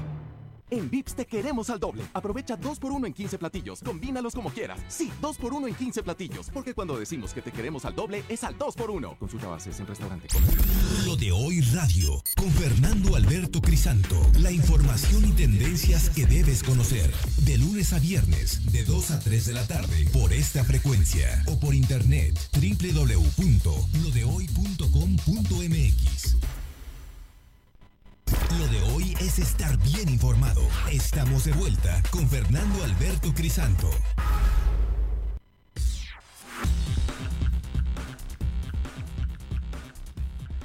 Speaker 15: En Vips te queremos al doble. Aprovecha 2x1 en 15 platillos. Combínalos como quieras. Sí, 2x1 en 15 platillos. Porque cuando decimos que te queremos al doble, es al 2x1. Consulta bases en restaurante.
Speaker 2: Lo de hoy radio. Con Fernando Alberto Crisanto. La información y tendencias que debes conocer. De lunes a viernes, de 2 a 3 de la tarde. Por esta frecuencia. O por internet. www.lodehoy.com.mx. Lo de hoy es estar bien informado. Estamos de vuelta con Fernando Alberto Crisanto.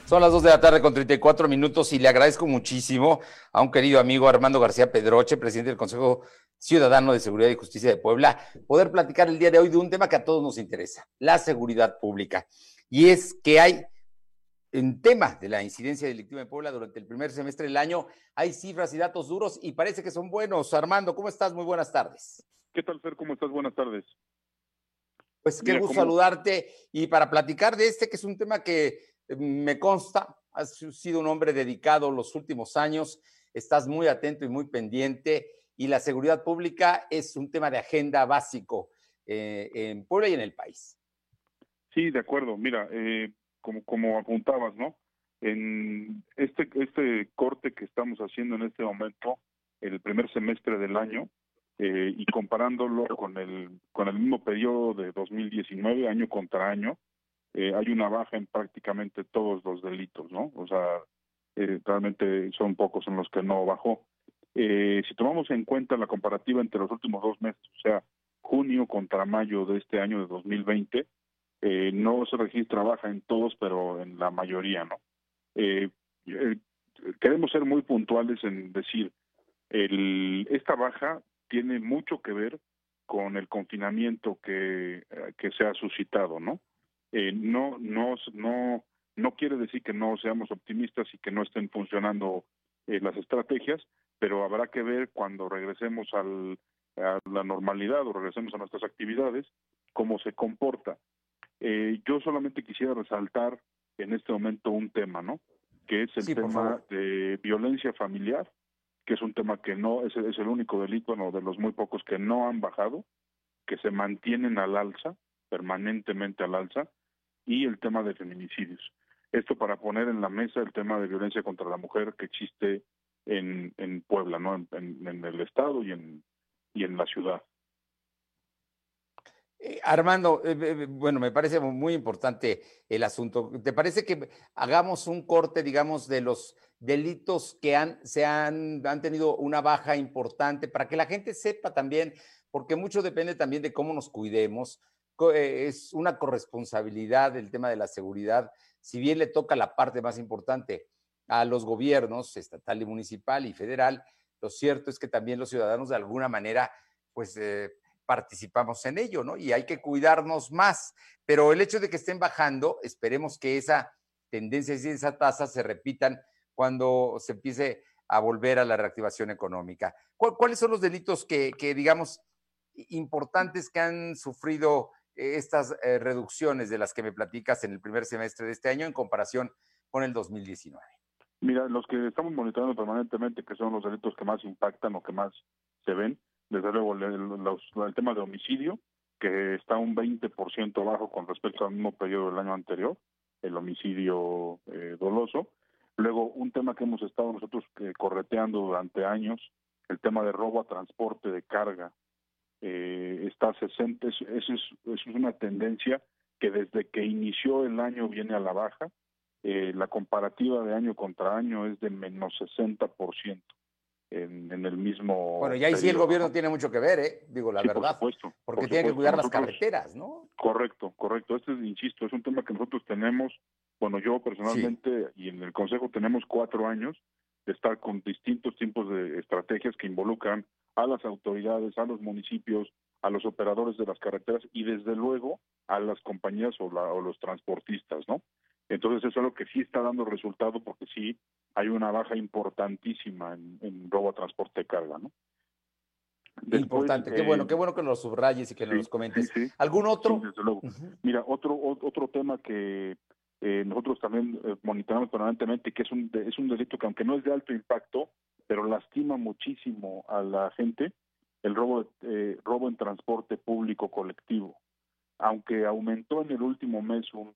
Speaker 1: Son las 2 de la tarde con 34 minutos y le agradezco muchísimo a un querido amigo Armando García Pedroche, presidente del Consejo Ciudadano de Seguridad y Justicia de Puebla, poder platicar el día de hoy de un tema que a todos nos interesa, la seguridad pública. Y es que hay en tema de la incidencia delictiva en Puebla durante el primer semestre del año. Hay cifras y datos duros y parece que son buenos. Armando, ¿cómo estás? Muy buenas tardes.
Speaker 16: ¿Qué tal, Fer? ¿Cómo estás? Buenas tardes.
Speaker 1: Pues qué gusto saludarte y para platicar de este, que es un tema que eh, me consta, has sido un hombre dedicado los últimos años, estás muy atento y muy pendiente y la seguridad pública es un tema de agenda básico eh, en Puebla y en el país.
Speaker 16: Sí, de acuerdo. Mira, eh, como, como apuntabas, ¿no? En este, este corte que estamos haciendo en este momento, el primer semestre del año, eh, y comparándolo con el, con el mismo periodo de 2019, año contra año, eh, hay una baja en prácticamente todos los delitos, ¿no? O sea, eh, realmente son pocos en los que no bajó. si tomamos en cuenta la comparativa entre los últimos dos meses, o sea, junio contra mayo de este año de 2020, eh, no se registra baja en todos, pero en la mayoría, ¿no? Eh, eh, queremos ser muy puntuales en decir, el, esta baja tiene mucho que ver con el confinamiento que, que se ha suscitado, ¿no? no, no, no, no quiere decir que no seamos optimistas y que no estén funcionando eh, las estrategias, pero habrá que ver cuando regresemos al, a la normalidad o regresemos a nuestras actividades, cómo se comporta. Eh, yo solamente quisiera resaltar en este momento un tema, ¿no? Que es el tema de violencia familiar, que es un tema que no es, es el único delito, no, de los muy pocos que no han bajado, que se mantienen al alza, permanentemente al alza, y el tema de feminicidios. Esto para poner en la mesa el tema de violencia contra la mujer que existe en, en Puebla, ¿no? En, el estado y en, y en la ciudad.
Speaker 1: Eh, Armando, eh, eh, bueno, me parece muy importante el asunto. ¿Te parece que hagamos un corte, digamos, de los delitos que han, se han, han tenido una baja importante para que la gente sepa también, porque mucho depende también de cómo nos cuidemos. Es una corresponsabilidad el tema de la seguridad, si bien le toca la parte más importante a los gobiernos estatal y municipal y federal, lo cierto es que también los ciudadanos de alguna manera, pues participamos en ello, ¿no? Y hay que cuidarnos más. Pero el hecho de que estén bajando, esperemos que esa tendencia y esa tasa se repitan cuando se empiece a volver a la reactivación económica. ¿Cuáles son los delitos que, digamos, importantes que han sufrido estas eh, reducciones de las que me platicas en el primer semestre de este año en comparación con el 2019?
Speaker 16: Mira, los que estamos monitoreando permanentemente, que son los delitos que más impactan o que más se ven, desde luego el, tema de homicidio, que está un 20% bajo con respecto al mismo periodo del año anterior, el homicidio eh, doloso. Luego, un tema que hemos estado nosotros eh, correteando durante años, el tema de robo a transporte de carga, eh, está 60, eso es, es, una tendencia que desde que inició el año viene a la baja. Eh, la comparativa de año contra año es de menos 60% en, en el mismo.
Speaker 1: Bueno, y ahí sí el gobierno tiene mucho que ver, ¿eh? Digo, la verdad.
Speaker 16: Por supuesto.
Speaker 1: Porque tiene que cuidar las carreteras, ¿no?
Speaker 16: Correcto, correcto. Este, insisto, es un tema que nosotros tenemos, bueno, yo personalmente y en el Consejo tenemos cuatro años de estar con distintos tipos de estrategias que involucran a las autoridades, a los municipios, a los operadores de las carreteras y desde luego a las compañías o, la, o los transportistas, ¿no? Entonces eso es algo que sí está dando resultado porque sí hay una baja importantísima en, robo a transporte de carga, ¿no?
Speaker 1: Importante, qué bueno, qué bueno que nos subrayes y que nos comentes. ¿Algún otro?
Speaker 16: desde luego. Mira, otro otro tema que eh, nosotros también eh, monitoramos permanentemente, que es un es un delito que aunque no es de alto impacto, pero lastima muchísimo a la gente, el robo eh, robo en transporte público colectivo. Aunque aumentó en el último mes un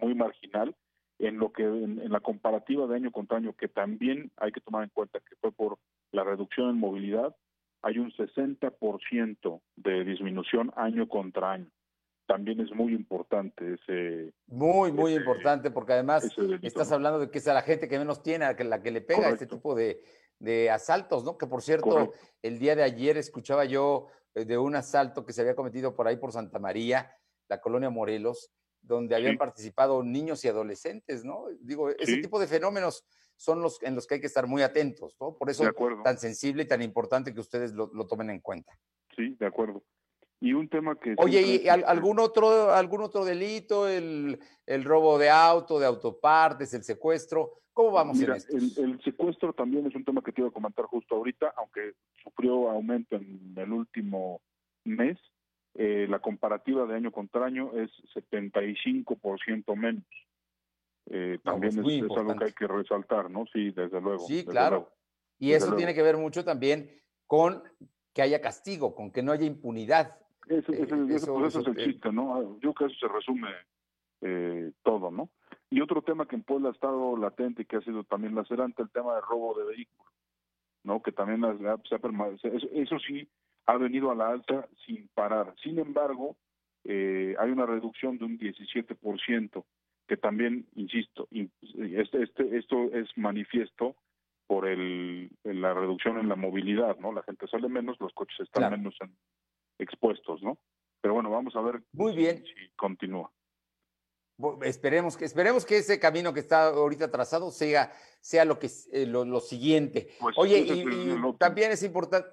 Speaker 16: muy marginal en lo que en, la comparativa de año contra año que también hay que tomar en cuenta que fue por la reducción en movilidad hay un 60% de disminución año contra año. También es muy importante ese
Speaker 1: muy muy importante porque además estás hablando de que es a la gente que menos tiene a la que le pega este tipo de, de asaltos no que por cierto el día de ayer escuchaba yo eh, de un asalto que se había cometido por ahí por Santa María la colonia Morelos donde habían participado niños y adolescentes, ¿no? Digo, ese tipo de fenómenos son los en los que hay que estar muy atentos, ¿no? Por eso tan sensible y tan importante que ustedes lo, tomen en cuenta.
Speaker 16: Sí, de acuerdo. Y un tema que...
Speaker 1: Oye, ¿y algún otro, algún otro delito? El, el, robo de auto, de autopartes, el secuestro. ¿Cómo vamos
Speaker 16: Mira,
Speaker 1: en esto?
Speaker 16: El, el, secuestro también es un tema que te iba a comentar justo ahorita, aunque sufrió aumento en el último mes. Eh, la comparativa de año contra año es 75% menos. Eh, también es, algo que hay que resaltar, ¿no? Sí, desde luego.
Speaker 1: Sí, claro. y eso tiene que ver mucho también con que haya castigo, con que no haya impunidad.
Speaker 16: Eso, eh, eso, es el chiste, ¿no? Yo creo que eso se resume todo, ¿no? Y otro tema que en Puebla ha estado latente y que ha sido también lacerante, el tema de robo de vehículos, ¿no? Que también se ha permanecido. eso sí, ha venido a la alta sin parar. Sin embargo, eh, hay una reducción de un 17%, que también, insisto, este, este, esto es manifiesto por el, la reducción en la movilidad, ¿no? La gente sale menos, los coches están menos expuestos, ¿no? Pero bueno, vamos a ver
Speaker 1: Muy bien.
Speaker 16: si continúa.
Speaker 1: Esperemos que, esperemos que ese camino que está ahorita trazado sea, sea lo, que, eh, lo, siguiente. Pues Oye, y, también es importante,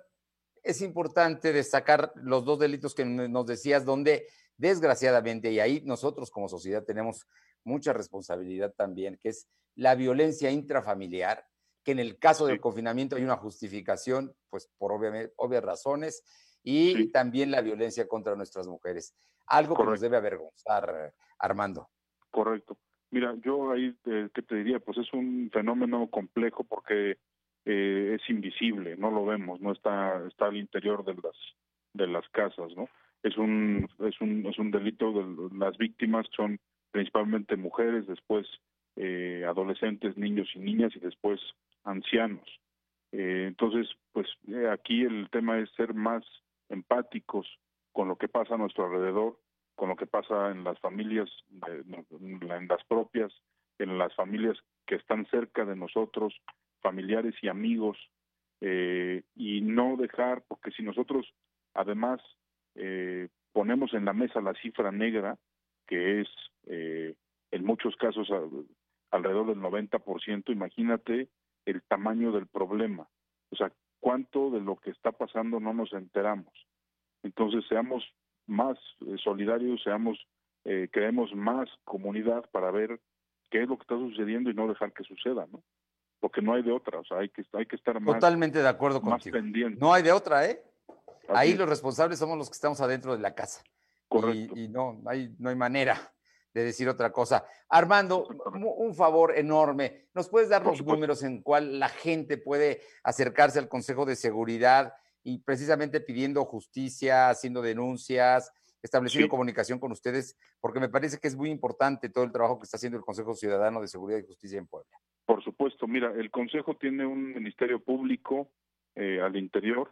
Speaker 1: es importante destacar los dos delitos que nos decías, donde desgraciadamente, y ahí nosotros como sociedad tenemos mucha responsabilidad también, que es la violencia intrafamiliar, que en el caso del confinamiento hay una justificación, pues por obvias razones, y también la violencia contra nuestras mujeres. Algo que nos debe avergonzar, Armando.
Speaker 16: Correcto. Mira, yo ahí, eh, ¿qué te diría? Pues es un fenómeno complejo porque eh, es invisible, no lo vemos, no está, está al interior de las, de las casas, ¿no? Es un, es un, es un delito, de, las víctimas son principalmente mujeres, después eh, adolescentes, niños y niñas y después ancianos. Eh, entonces, pues eh, aquí el tema es ser más empáticos con lo que pasa a nuestro alrededor, con lo que pasa en las familias, en las propias, en las familias que están cerca de nosotros, familiares y amigos, eh, y no dejar, porque si nosotros además ponemos en la mesa la cifra negra, que es en muchos casos alrededor del 90%, imagínate el tamaño del problema. O sea, cuánto de lo que está pasando no nos enteramos. Entonces, seamos más eh, solidarios, seamos, eh, creemos más comunidad para ver qué es lo que está sucediendo y no dejar que suceda, ¿no? Porque no hay de otra, o sea, hay que, hay que estar más.
Speaker 1: Totalmente de acuerdo contigo. No hay de otra, ¿eh? Ahí los responsables somos los que estamos adentro de la casa. Correcto. Y, y no, hay, no hay manera de decir otra cosa. Armando, un favor enorme. ¿Nos puedes dar los números en cuál la gente puede acercarse al Consejo de Seguridad y precisamente pidiendo justicia, haciendo denuncias, estableciendo comunicación con ustedes? Porque me parece que es muy importante todo el trabajo que está haciendo el Consejo Ciudadano de Seguridad y Justicia en Puebla.
Speaker 16: Por supuesto, mira, el Consejo tiene un ministerio público eh, al interior.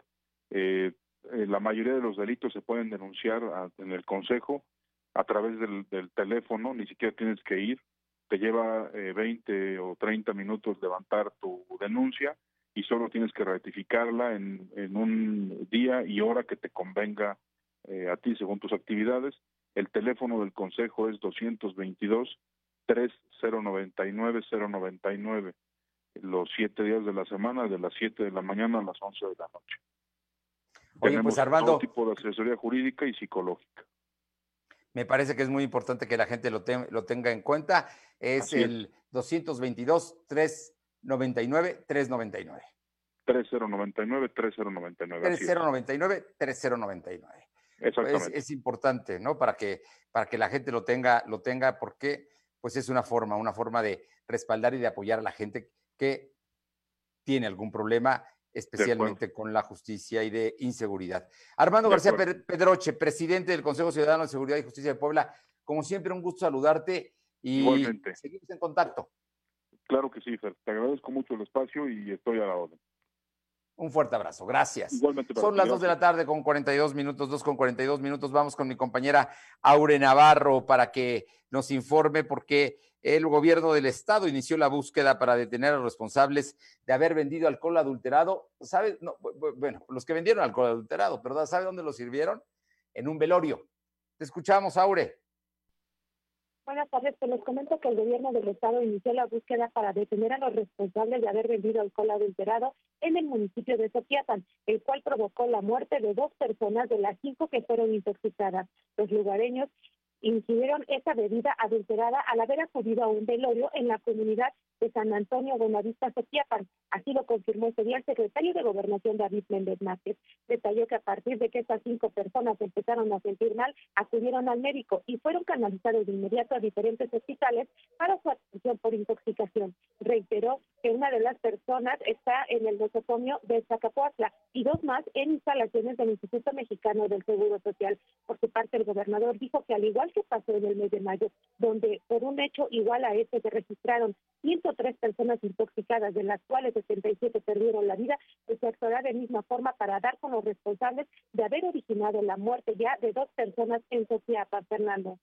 Speaker 16: Eh, eh, la mayoría de los delitos se pueden denunciar en el Consejo a través del, teléfono, ni siquiera tienes que ir, te lleva eh, 20 o 30 minutos levantar tu denuncia y solo tienes que ratificarla en, en un día y hora que te convenga eh, a ti según tus actividades. El teléfono del consejo es 222 3099 099 los siete días de la semana, de las 7 de la mañana a las 11 de la noche.
Speaker 1: Oye, pues, Tenemos todo
Speaker 16: tipo de asesoría jurídica y psicológica.
Speaker 1: Me parece que es muy importante que la gente lo, lo tenga en cuenta. Es el 222-399-399.
Speaker 16: 3099, 3099.
Speaker 1: 3099, 3099. Exactamente. Es, importante, ¿no? Para que, para que la gente lo tenga, lo tenga, porque pues es una forma, una forma de respaldar y de apoyar a la gente que tiene algún problema especialmente con la justicia y de inseguridad. Armando García Pedroche, presidente del Consejo Ciudadano de Seguridad y Justicia de Puebla, como siempre, un gusto saludarte y seguimos en contacto.
Speaker 16: Claro que sí, Fer. Te agradezco mucho el espacio y estoy a la orden.
Speaker 1: Un fuerte abrazo, gracias. Son las 2 de la tarde con 42 minutos, 2 con 42 minutos. Vamos con mi compañera Aure Navarro para que nos informe porque el gobierno del estado inició la búsqueda para detener a los responsables de haber vendido alcohol adulterado. ¿Sabe? No, bueno, los que vendieron alcohol adulterado, ¿verdad? ¿Sabe dónde lo sirvieron? En un velorio. Te escuchamos, Aure.
Speaker 5: Buenas tardes, pues les comento que el gobierno del estado inició la búsqueda para detener a los responsables de haber vendido alcohol adulterado en el municipio de Soquiapan, el cual provocó la muerte de dos personas de las cinco que fueron intoxicadas. Los lugareños ingirieron esa bebida adulterada al haber acudido a un velorio en la comunidad de San Antonio Buenavista Soquiapan. Así lo confirmó ese día el secretario de Gobernación David Méndez Márquez. Detalló que a partir de que estas cinco personas empezaron a sentir mal, acudieron al médico y fueron canalizados de inmediato a diferentes hospitales para su atención por intoxicación. Reiteró que una de las personas está en el nosocomio de Zacapuazla y dos más en instalaciones del Instituto Mexicano del Seguro Social. Por su parte, el gobernador dijo que al igual que pasó en el mes de mayo, donde por un hecho igual a este se registraron 103 personas intoxicadas, de las cuales 77 perdieron la vida, pues se actuará de misma forma para dar con los responsables de haber originado la muerte ya de dos personas en Sociapa, Fernando.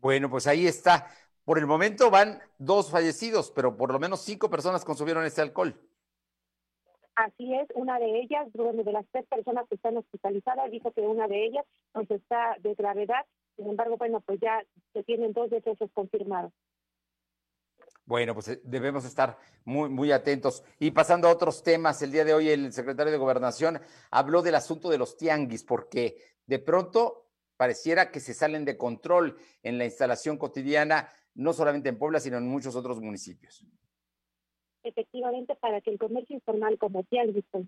Speaker 1: Bueno, pues ahí está. Por el momento van dos fallecidos, pero por lo menos cinco personas consumieron este alcohol.
Speaker 5: Así es, una de ellas, de las tres personas que están hospitalizadas, dijo que una de ellas pues está de gravedad. Sin embargo, bueno, pues ya se tienen dos decesos confirmados.
Speaker 1: Bueno, pues eh, debemos estar muy, muy atentos. Y pasando a otros temas, el día de hoy el secretario de Gobernación habló del asunto de los tianguis, porque de pronto pareciera que se salen de control en la instalación cotidiana, no solamente en Puebla, sino en muchos otros municipios.
Speaker 5: Efectivamente para que el comercio informal con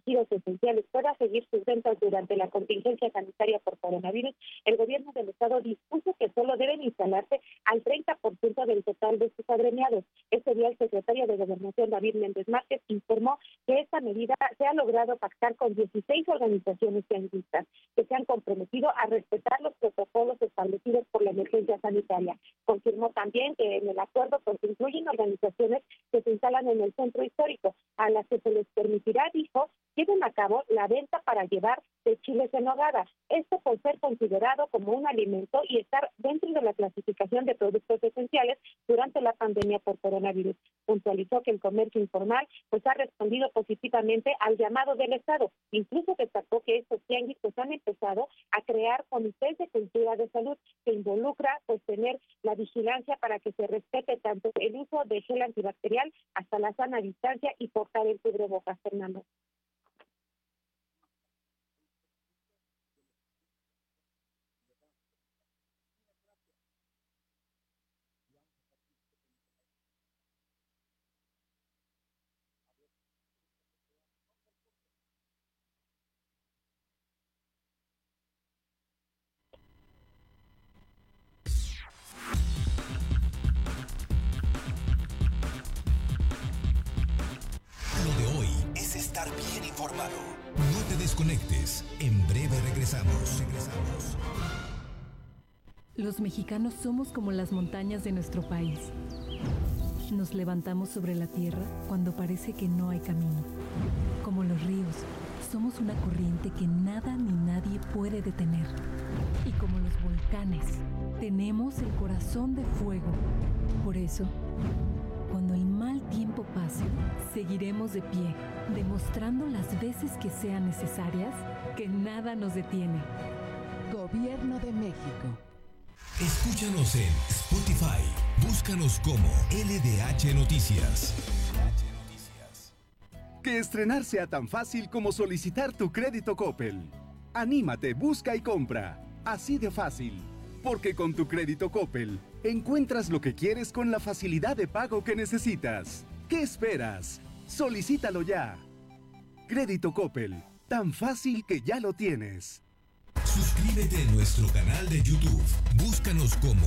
Speaker 5: giros esenciales pueda seguir sus ventas durante la contingencia sanitaria por coronavirus, el gobierno del estado dispuso que solo deben instalarse al 30% del total de sus agremiados. Este día el secretario de Gobernación David Méndez Márquez informó que esta medida se ha logrado pactar con 16 organizaciones tianguistas que se han comprometido a respetar los protocolos establecidos por la emergencia sanitaria. Confirmó también que en el acuerdo pues incluyen organizaciones que se instalan en el centro histórico, a las que se les permitirá, dijo, lleven a cabo la venta para llevar de chiles en hogada. Esto por ser considerado como un alimento y estar dentro de la clasificación de productos esenciales durante la pandemia por coronavirus. Puntualizó que el comercio informal pues ha respondido positivamente al llamado del Estado. Incluso destacó que estos tianguis pues han empezado a crear comités de cultura de salud que involucra pues tener la vigilancia para que se respete tanto el uso de gel antibacterial hasta la sana distancia y portar el cubrebocas, Fernando.
Speaker 2: No te desconectes. En breve regresamos. Regresamos.
Speaker 17: Los mexicanos somos como las montañas de nuestro país. Nos levantamos sobre la tierra cuando parece que no hay camino. Como los ríos, somos una corriente que nada ni nadie puede detener. Y como los volcanes, tenemos el corazón de fuego. Por eso, tiempo pase, seguiremos de pie, demostrando las veces que sean necesarias que nada nos detiene.
Speaker 18: Gobierno de México.
Speaker 2: Escúchanos en Spotify. Búscanos como LDH Noticias.
Speaker 8: Que estrenar sea tan fácil como solicitar tu crédito Coppel. Anímate, busca y compra. Así de fácil. Porque con tu crédito Coppel encuentras lo que quieres con la facilidad de pago que necesitas. ¿Qué esperas? Solicítalo ya. Crédito Coppel. Tan fácil que ya lo tienes.
Speaker 2: Suscríbete a nuestro canal de YouTube. Búscanos como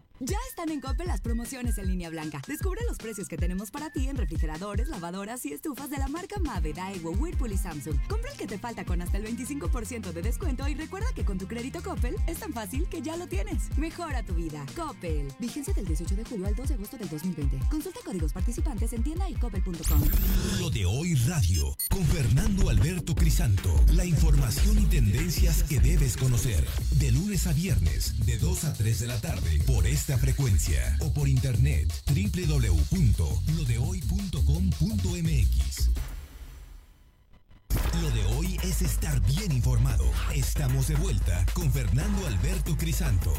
Speaker 7: Ya están en Coppel las promociones en línea blanca. Descubre los precios que tenemos para ti en refrigeradores, lavadoras y estufas de la marca Mave, Daewoo, Whirlpool y Samsung. Compra el que te falta con hasta el 25% de descuento y recuerda que con tu crédito Coppel es tan fácil que ya lo tienes. Mejora tu vida. Coppel. Vigencia del 18 de julio al 2 de agosto del 2020. Consulta códigos participantes en tienda y coppel.com.
Speaker 2: Lo de hoy radio con Fernando Alberto Crisanto. La información y tendencias que debes conocer. De lunes a viernes, de 2 a 3 de la tarde, por esta frecuencia o por internet www.lodehoy.com.mx. Lo de hoy es estar bien informado. Estamos de vuelta con Fernando Alberto Crisanto.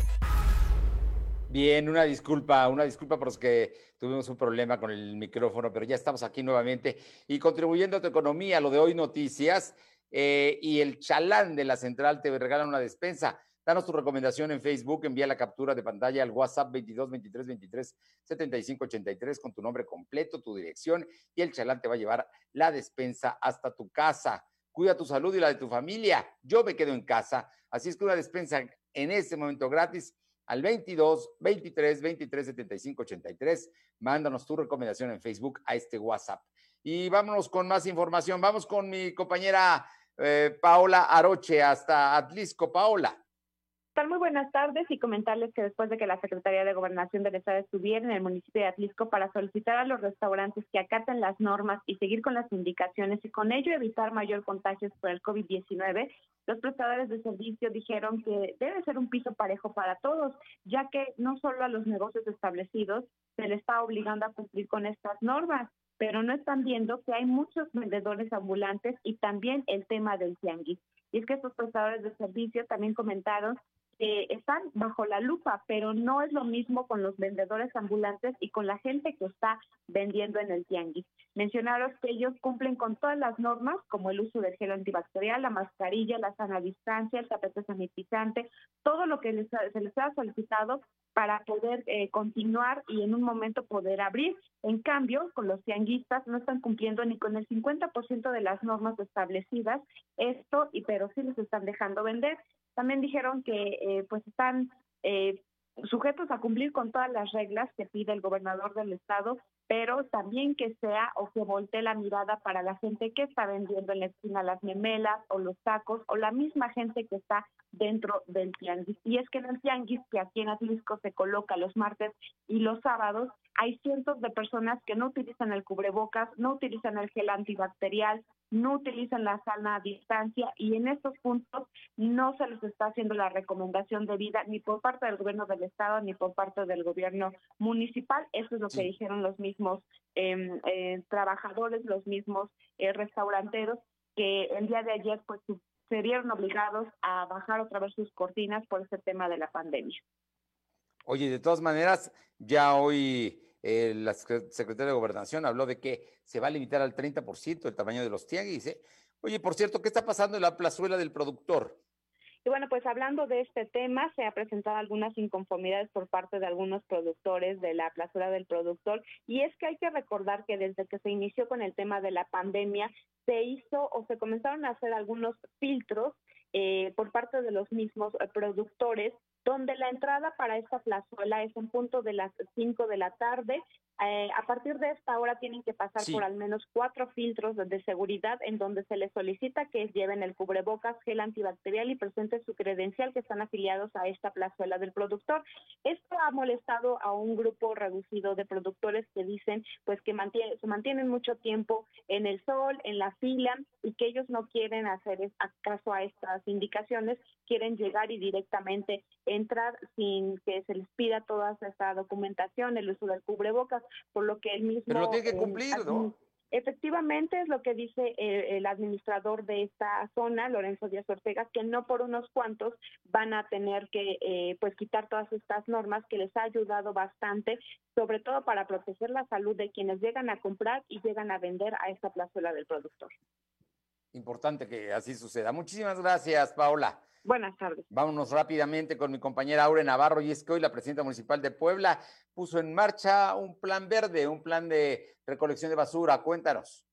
Speaker 1: Bien, una disculpa, una disculpa por los que tuvimos un problema con el micrófono, pero ya estamos aquí nuevamente y contribuyendo a tu economía, lo de hoy noticias eh, y el chalán de la central te regala una despensa. Danos tu recomendación en Facebook, envía la captura de pantalla al WhatsApp 22 23 23 75 83 con tu nombre completo, tu dirección y el chalán te va a llevar la despensa hasta tu casa. Cuida tu salud y la de tu familia. Yo me quedo en casa, así es que una despensa en este momento gratis al 22 23 23 75 83. Mándanos tu recomendación en Facebook a este WhatsApp. Y vámonos con más información. Vamos con mi compañera eh, Paola Aroche hasta Atlisco. Paola.
Speaker 19: Tal muy buenas tardes y comentarles que después de que la Secretaría de Gobernación del Estado estuviera en el municipio de Atlisco para solicitar a los restaurantes que acaten las normas y seguir con las indicaciones y con ello evitar mayor contagios por el COVID-19, los prestadores de servicio dijeron que debe ser un piso parejo para todos, ya que no solo a los negocios establecidos se les está obligando a cumplir con estas normas, pero no están viendo que hay muchos vendedores ambulantes y también el tema del tianguis. Y es que estos prestadores de servicio también comentaron que están bajo la lupa, pero no es lo mismo con los vendedores ambulantes y con la gente que está vendiendo en el tianguis. Mencionaron que ellos cumplen con todas las normas, como el uso del gel antibacterial, la mascarilla, la sana distancia, el tapete sanitizante, todo lo que se les ha solicitado para poder eh, continuar y en un momento poder abrir. En cambio, con los tianguistas no están cumpliendo ni con el 50% de las normas establecidas, esto, y pero sí les están dejando vender. También dijeron que eh, pues están eh, sujetos a cumplir con todas las reglas que pide el gobernador del estado, pero también que sea o que voltee la mirada para la gente que está vendiendo en la esquina las memelas o los tacos o la misma gente que está dentro del tianguis. Y es que en el tianguis que aquí en Atlisco se coloca los martes y los sábados, hay cientos de personas que no utilizan el cubrebocas, no utilizan el gel antibacterial, no utilizan la sana distancia y en estos puntos no se les está haciendo la recomendación de vida ni por parte del gobierno del estado ni por parte del gobierno municipal. Eso es lo que dijeron los mismos em, eh, trabajadores, los mismos eh, restauranteros que el día de ayer pues se vieron obligados a bajar otra vez sus cortinas por este tema de la pandemia.
Speaker 1: Oye, de todas maneras, ya hoy eh, la secretaria de Gobernación habló de que se va a limitar al 30% el tamaño de los tianguis. ¿eh? Oye, por cierto, ¿qué está pasando en la plazuela del productor?
Speaker 19: Y bueno, pues hablando de este tema, se ha presentado algunas inconformidades por parte de algunos productores de la plazuela del productor. Y es que hay que recordar que desde que se inició con el tema de la pandemia, se hizo o se comenzaron a hacer algunos filtros eh, por parte de los mismos productores donde la entrada para esta plazuela es en punto de las 5 de la tarde. Eh, a partir de esta hora tienen que pasar por al menos cuatro filtros de, seguridad en donde se les solicita que lleven el cubrebocas, gel antibacterial y presenten su credencial que están afiliados a esta plazuela del productor. Esto ha molestado a un grupo reducido de productores que dicen pues que se mantienen mucho tiempo en el sol, en la fila y que ellos no quieren hacer caso a estas indicaciones, quieren llegar y directamente entrar sin que se les pida toda esta documentación, el uso del cubrebocas, por lo que el mismo...
Speaker 1: Pero lo tiene que eh, cumplir, ¿no?
Speaker 19: Efectivamente es lo que dice el, administrador de esta zona, Lorenzo Díaz Ortega, que no por unos cuantos van a tener que eh, pues quitar todas estas normas que les ha ayudado bastante, sobre todo para proteger la salud de quienes llegan a comprar y llegan a vender a esta plazuela del productor.
Speaker 1: Importante que así suceda. Muchísimas gracias, Paola.
Speaker 19: Buenas tardes.
Speaker 1: Vámonos rápidamente con mi compañera Aure Navarro y es que hoy la presidenta municipal de Puebla puso en marcha un plan verde, un plan de recolección de basura. Cuéntanos.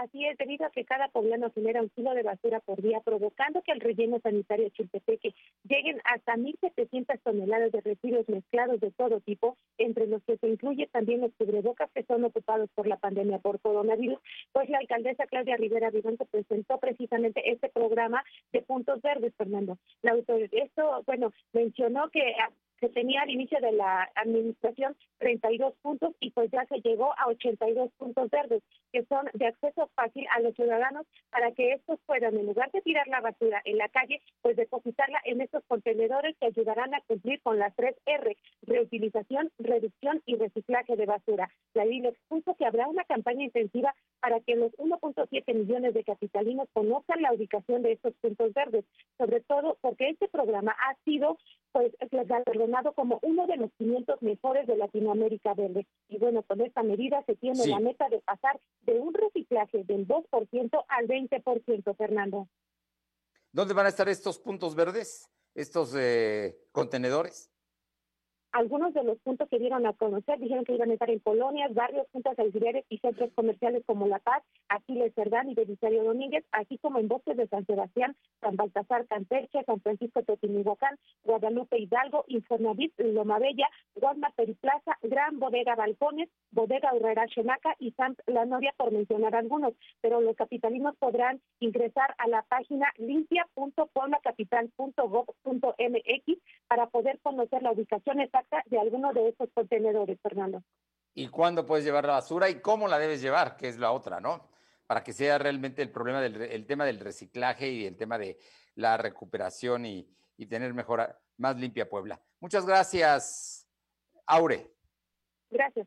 Speaker 19: Así es, debido a que cada poblano genera un kilo de basura por día, provocando que el relleno sanitario Chiltepeque lleguen hasta 1.700 toneladas de residuos mezclados de todo tipo, entre los que se incluye también los cubrebocas que son ocupados por la pandemia por coronavirus, pues la alcaldesa Claudia Rivera Vivante presentó precisamente este programa de puntos verdes, Fernando. La autoridad, esto, bueno, mencionó que se tenía al inicio de la administración 32 puntos y pues ya se llegó a 82 puntos verdes, que son de acceso fácil a los ciudadanos para que estos puedan, en lugar de tirar la basura en la calle, pues depositarla en estos contenedores que ayudarán a cumplir con las tres R, reutilización, reducción y reciclaje de basura. La le expuso que habrá una campaña intensiva para que los 1.7 millones de capitalinos conozcan la ubicación de estos puntos verdes, sobre todo porque este programa ha sido pues como uno de los 500 mejores de Latinoamérica Verde. Y bueno, con esta medida se tiene la meta de pasar de un reciclaje del 2% al 20%, Fernando.
Speaker 1: ¿Dónde van a estar estos puntos verdes, estos eh, contenedores?
Speaker 5: Algunos de los puntos que dieron a conocer dijeron que iban a estar en colonias, barrios, juntas auxiliares y centros comerciales como La Paz, Aquiles Cerdán y Belisario Domínguez, así como en bosques de San Sebastián, San Baltasar, Campeche, San Francisco Totimihuacán, Guadalupe Hidalgo, Infonavit, Loma Bella, Guadma Periplaza, Gran Bodega Balcones, Bodega Urrera Xenaca y San La Noria, por mencionar algunos. Pero los capitalinos podrán ingresar a la página limpia.pueblacapital.gov.mx para poder conocer la ubicación de alguno de estos contenedores, Fernando.
Speaker 1: ¿Y cuándo puedes llevar la basura y cómo la debes llevar? Que es la otra, ¿no? Para que sea realmente el problema del el tema del reciclaje y el tema de la recuperación y, y tener mejor, más limpia Puebla. Muchas gracias, Aure.
Speaker 5: Gracias.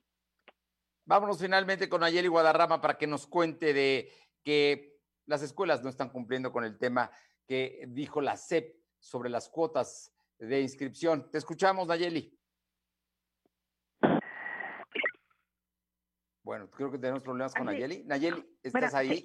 Speaker 1: Vámonos finalmente con Ayeli Guadarrama para que nos cuente de que las escuelas no están cumpliendo con el tema que dijo la SEP sobre las cuotas de inscripción. Te escuchamos, Nayeli. Bueno, creo que tenemos problemas con Nayeli. Nayeli, ¿estás ahí?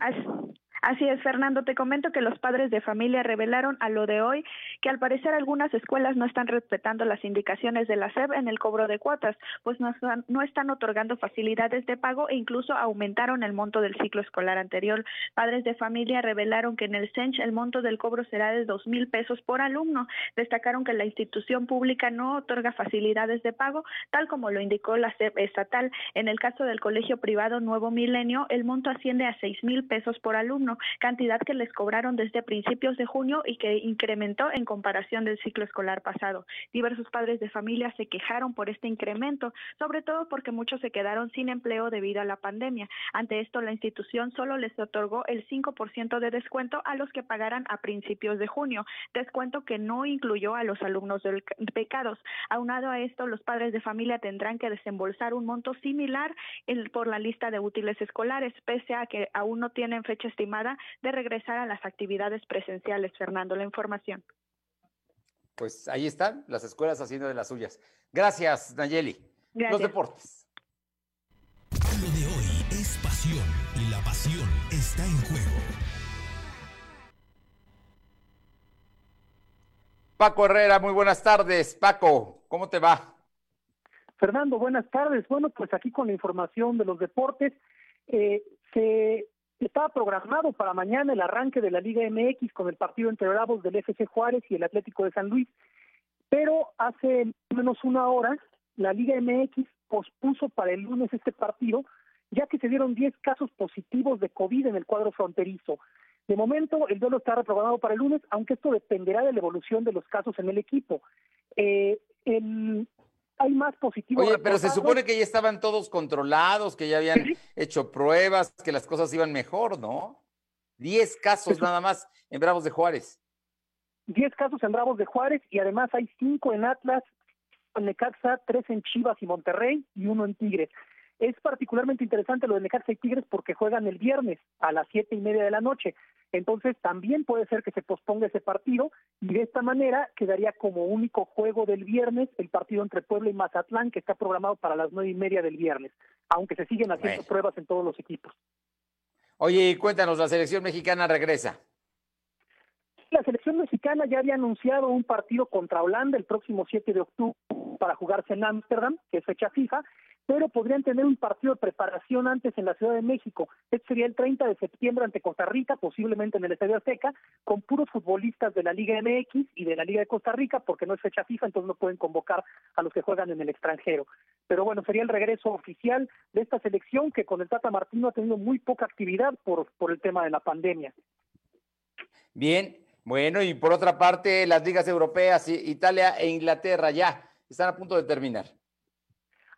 Speaker 6: Así es, Fernando. Te comento que los padres de familia revelaron a lo de hoy que al parecer algunas escuelas no están respetando las indicaciones de la SEP en el cobro de cuotas, pues no están, no están otorgando facilidades de pago e incluso aumentaron el monto del ciclo escolar anterior. Padres de familia revelaron que en el CENCH el monto del cobro será de dos mil pesos por alumno. Destacaron que la institución pública no otorga facilidades de pago, tal como lo indicó la SEP estatal. En el caso del colegio privado Nuevo Milenio, el monto asciende a seis mil pesos por alumno cantidad que les cobraron desde principios de junio y que incrementó en comparación del ciclo escolar pasado. Diversos padres de familia se quejaron por este incremento, sobre todo porque muchos se quedaron sin empleo debido a la pandemia. Ante esto, la institución solo les otorgó el 5% de descuento a los que pagaran a principios de junio, descuento que no incluyó a los alumnos del pecados. Aunado a esto, los padres de familia tendrán que desembolsar un monto similar por la lista de útiles escolares, pese a que aún no tienen fecha estimada de regresar a las actividades presenciales. Fernando, la información.
Speaker 1: Pues ahí están las escuelas haciendo de las suyas. Gracias, Nayeli. Los deportes.
Speaker 2: Lo de hoy es pasión y la pasión está en juego.
Speaker 1: Paco Herrera, muy buenas tardes. Paco, ¿cómo te va?
Speaker 20: Fernando, buenas tardes. Bueno, pues aquí con la información de los deportes, eh, se estaba programado para mañana el arranque de la Liga MX con el partido entre Bravos del FC Juárez y el Atlético de San Luis, pero hace menos una hora la Liga MX pospuso para el lunes este partido, ya que se dieron 10 casos positivos de COVID en el cuadro fronterizo. De momento, el duelo está reprogramado para el lunes, aunque esto dependerá de la evolución de los casos en el equipo. Eh, el, hay más positivos.
Speaker 1: Oye, pero se supone que ya estaban todos controlados, que ya habían hecho pruebas, que las cosas iban mejor, ¿no? Diez casos nada más en Bravos de Juárez.
Speaker 20: Diez casos en Bravos de Juárez y además hay cinco en Atlas, en Necaxa, tres en Chivas y Monterrey y uno en Tigres. Es particularmente interesante lo de Necaxa y Tigres porque juegan el viernes a las siete y media de la noche. Entonces también puede ser que se posponga ese partido y de esta manera quedaría como único juego del viernes el partido entre Puebla y Mazatlán que está programado para las nueve y media del viernes, aunque se siguen haciendo pruebas en todos los equipos.
Speaker 1: Oye, cuéntanos, la selección mexicana regresa.
Speaker 20: La selección mexicana ya había anunciado un partido contra Holanda el próximo 7 de octubre para jugarse en Ámsterdam, que es fecha fija, pero podrían tener un partido de preparación antes en la Ciudad de México. Este sería el 30 de septiembre ante Costa Rica, posiblemente en el Estadio Azteca, con puros futbolistas de la Liga MX y de la Liga de Costa Rica, porque no es fecha fija, entonces no pueden convocar a los que juegan en el extranjero. Pero bueno, sería el regreso oficial de esta selección que con el Tata Martino ha tenido muy poca actividad por, por el tema de la pandemia.
Speaker 1: Bien, bueno, y por otra parte, las ligas europeas, Italia e Inglaterra ya están a punto de terminar.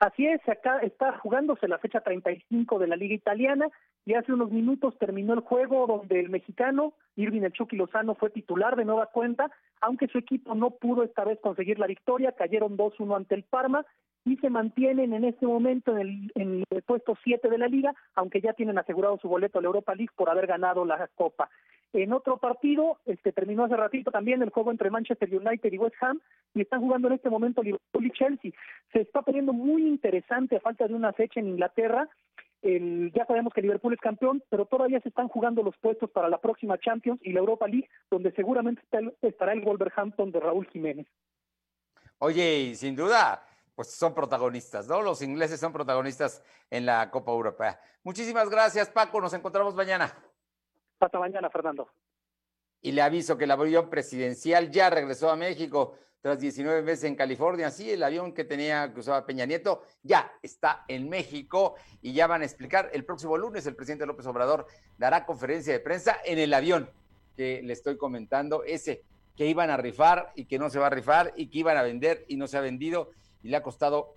Speaker 20: Así es, acá está jugándose la fecha 35 de la Liga Italiana y hace unos minutos terminó el juego donde el mexicano Irving El Chucky Lozano fue titular de nueva cuenta, aunque su equipo no pudo esta vez conseguir la victoria, cayeron 2-1 ante el Parma y se mantienen en este momento en el, en el puesto 7 de la liga, aunque ya tienen asegurado su boleto a la Europa League por haber ganado la Copa. En otro partido, este terminó hace ratito también el juego entre Manchester United y West Ham y están jugando en este momento Liverpool y Chelsea. Se está poniendo muy interesante a falta de una fecha en Inglaterra. El, ya sabemos que Liverpool es campeón, pero todavía se están jugando los puestos para la próxima Champions y la Europa League, donde seguramente estará el Wolverhampton de Raúl Jiménez.
Speaker 1: Oye, sin duda, pues son protagonistas, ¿no? Los ingleses son protagonistas en la Copa Europea. Muchísimas gracias, Paco. Nos encontramos mañana.
Speaker 20: Hasta mañana, Fernando.
Speaker 1: Y le aviso que el avión presidencial ya regresó a México tras 19 meses en California. Sí, el avión que tenía que usaba Peña Nieto ya está en México y ya van a explicar. El próximo lunes el presidente López Obrador dará conferencia de prensa en el avión que le estoy comentando, ese que iban a rifar y que no se va a rifar y que iban a vender y no se ha vendido y le ha costado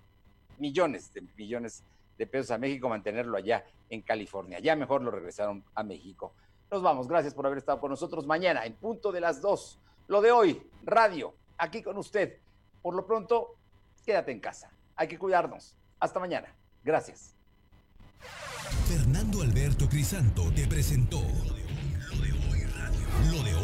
Speaker 1: millones de millones de pesos a México mantenerlo allá en California. Ya mejor lo regresaron a México. Nos vamos, gracias por haber estado con nosotros mañana en punto de las dos. Lo de hoy, radio, aquí con usted. Por lo pronto, quédate en casa. Hay que cuidarnos. Hasta mañana. Gracias.
Speaker 2: Fernando Alberto Crisanto te presentó Lo de hoy radio. Lo de hoy.